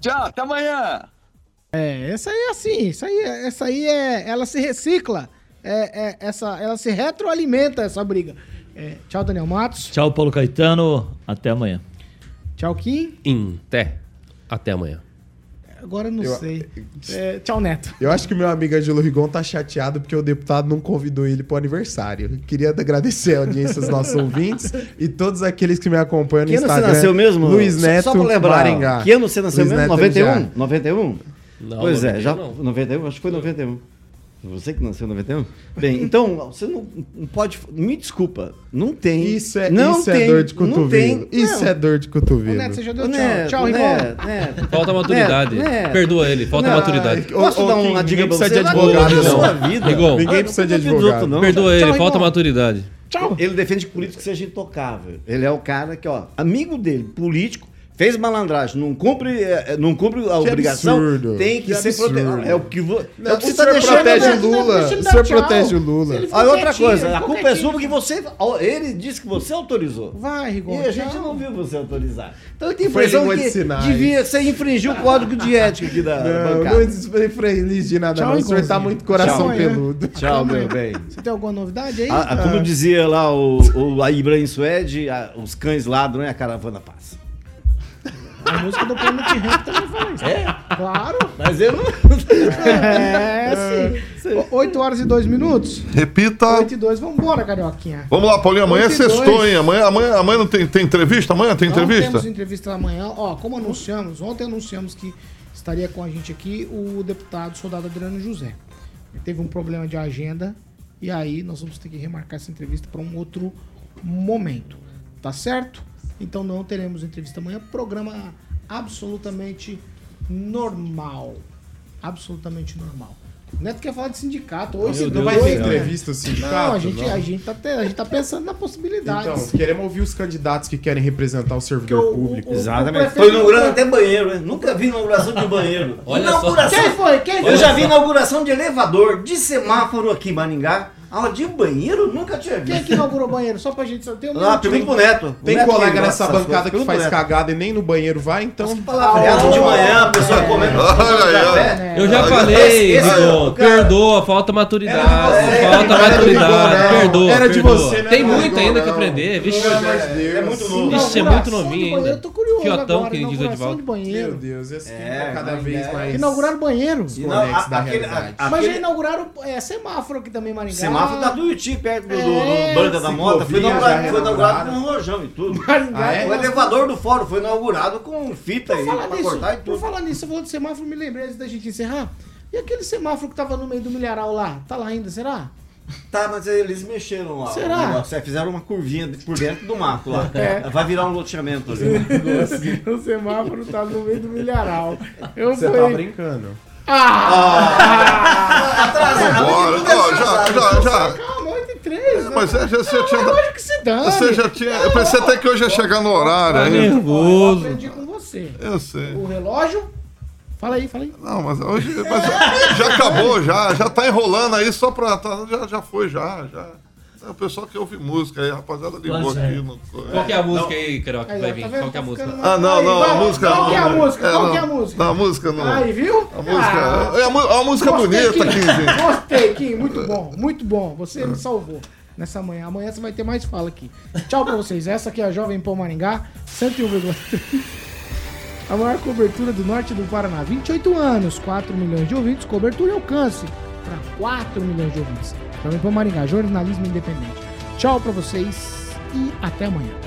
Tchau, até amanhã. É, essa aí é assim, essa aí, é- essa aí é, ela se recicla, é, é, essa, ela se retroalimenta essa briga. É, tchau, Daniel Matos. Tchau, Paulo Caetano. Até amanhã. Tchau, Kim. Em té. Até amanhã. Agora eu não Eu- sei. É, tchau, Neto. Eu acho que o meu amigo Angelo Rigon tá chateado porque o deputado não convidou ele pro aniversário. Queria agradecer a audiência dos nossos [LAUGHS] ouvintes e todos aqueles que me acompanham no Que ano você Instagram. nasceu mesmo? Luiz Neto, Só pra lembrar. Maringá. Que ano você nasceu Luiz mesmo? Neto 91? Aguiar. 91? Não, pois é, 91 já. não. 91? Acho que foi 91. Você que nasceu em 91? Bem, então, você não, não pode. Me desculpa, não tem. Isso é, não isso tem, é dor de não cotovelo. tem, isso não. é dor de cotovelo. Ô, Neto, você já deu tchau. Neto, tchau, Rigon. Neto, Neto. Falta maturidade. Neto, Neto. Perdoa ele, falta Não, maturidade. Posso dar uma dica ninguém pra precisa você? de Não é advogado, não. sua vida. Rigon. Ninguém Ah, precisa não de advogado. outro, não. Perdoa Tchau, ele, falta maturidade. Tchau. Ele defende que político seja intocável. Ele é o cara que, ó, amigo dele, político, fez malandragem, não cumpre, eh, não cumpre a obrigação, absurdo. tem que, Que absurdo. protegido. É o que, vo... Não, é o que você tá senhor deixando. protege né? o Lula. O senhor protege o Lula. Olha, outra coisa, a culpa é sua porque você. Ele disse que você autorizou. Vai, Rigon. E a gente não viu você autorizar. Então eu tenho a Foi impressão de que devia você infringir o código de ética aqui da [LAUGHS] Não, bancada. não de nada, Tchau, não. O senhor tá muito coração Tchau. peludo. Tchau, meu bem. Você tem alguma novidade aí? A- a- como dizia lá o, o a Ibrahim Suede, a- os cães ladram e a caravana passa. A música do Planet Ramp também fala isso. É? Claro. Mas eu não. É, sim. O- 8 horas e 2 minutos. Repita. 8 e 2. Vambora, Carioquinha. Vamos lá, Paulinho. Amanhã é sextou, hein? Amanhã, amanhã, amanhã não tem, tem entrevista? Amanhã tem Não entrevista? temos entrevista amanhã. Ó, como anunciamos, ontem anunciamos que estaria com a gente aqui o deputado soldado Adriano José. Ele teve um problema de agenda e aí nós vamos ter que remarcar essa entrevista para um outro momento. Tá certo? Então não teremos entrevista amanhã. Programa absolutamente normal. Absolutamente normal. O Neto quer falar de sindicato. Hoje não vai ter entrevista. Sindicato, Não, a gente, não. A, gente tá, te- a gente tá pensando na possibilidade. Então, queremos ouvir os candidatos que querem representar o servidor o- público. o- o- Exatamente. Foi inaugurando até banheiro, né? Nunca vi inauguração de banheiro. Olha inauguração. Quem foi? Quem foi? Eu já vi inauguração de elevador, de semáforo aqui em Maringá. Ah, de banheiro nunca tinha Quem é visto. que inaugurou banheiro? Só pra gente saber. Tem um Ah, pergunta pro Neto. Tem Neto colega nessa bancada que faz cagada e nem no banheiro vai, então. Palavreado de manhã, a pessoa É. comendo café. Eu já falei, Rigon, cara- perdoa, falta maturidade. É, falta maturidade, perdoa. Era de você, né, Tem muito ainda que aprender. Vixe, Pelo amor de Deus. É muito novo. Ixi, é muito novinho ainda. Eu tô curioso Fiotão, que diz Edivaldo. de banheiro. Meu Deus, esse É, tá cada vez é. mais. Inauguraram banheiro. Mas já inauguraram é, semáforo aqui também Maringá. Semáforo da Tuiuti, perto do, do, É, do Banca da Mota. Foi inaugurado, foi inaugurado com um rojão e tudo. [LAUGHS] Ah, é? O elevador do fórum foi inaugurado com fita aí Por falar pra nisso, cortar e por tudo. falar nisso, você falou de semáforo, me lembrei antes da gente encerrar. E aquele semáforo que tava no meio do milharal lá? Tá lá ainda, será? Tá, mas eles mexeram lá. Será? É, Fizeram uma curvinha por dentro do mato lá. É. Vai virar um loteamento ali. [LAUGHS] o semáforo tá no meio do milharal. Eu Você fui... tá brincando. Ah! Bora, ó, já, já, já. Calma, 8 e 3. Mas é, já, você tinha. Lógico que se dane. Você já tinha. Eu pensei até que hoje ia chegar no horário Tá. Eu nervoso. aprendi com você. Eu sei. O relógio... Fala aí, fala aí. Não, mas hoje. Mas já acabou, já. Já tá enrolando aí só pra. tá- já, já foi, já. já. É o pessoal que ouve música aí, rapaziada ligou aqui. No... Qual que é a música aí, Carioca, que Aí, vai vir? tá? Qual que é a Tá música? Ah, não, Aí, não, vai, a música. Qual que é a não, música? Qual não, que é a música? Não, a música não. Aí, viu? A música. Ah, É uma, é uma música bonita, Kim. 15. Gostei, Kim. Muito bom, muito bom. Você me salvou nessa manhã. Amanhã você vai ter mais fala aqui. Tchau pra vocês. Essa aqui é a Jovem Pão Maringá, 101,3. A maior cobertura do norte do Paraná. 28 anos, 4 milhões de ouvintes. Cobertura e alcance para 4 milhões de ouvintes. Jovem Pão Maringá, jornalismo independente. Tchau pra vocês e até amanhã.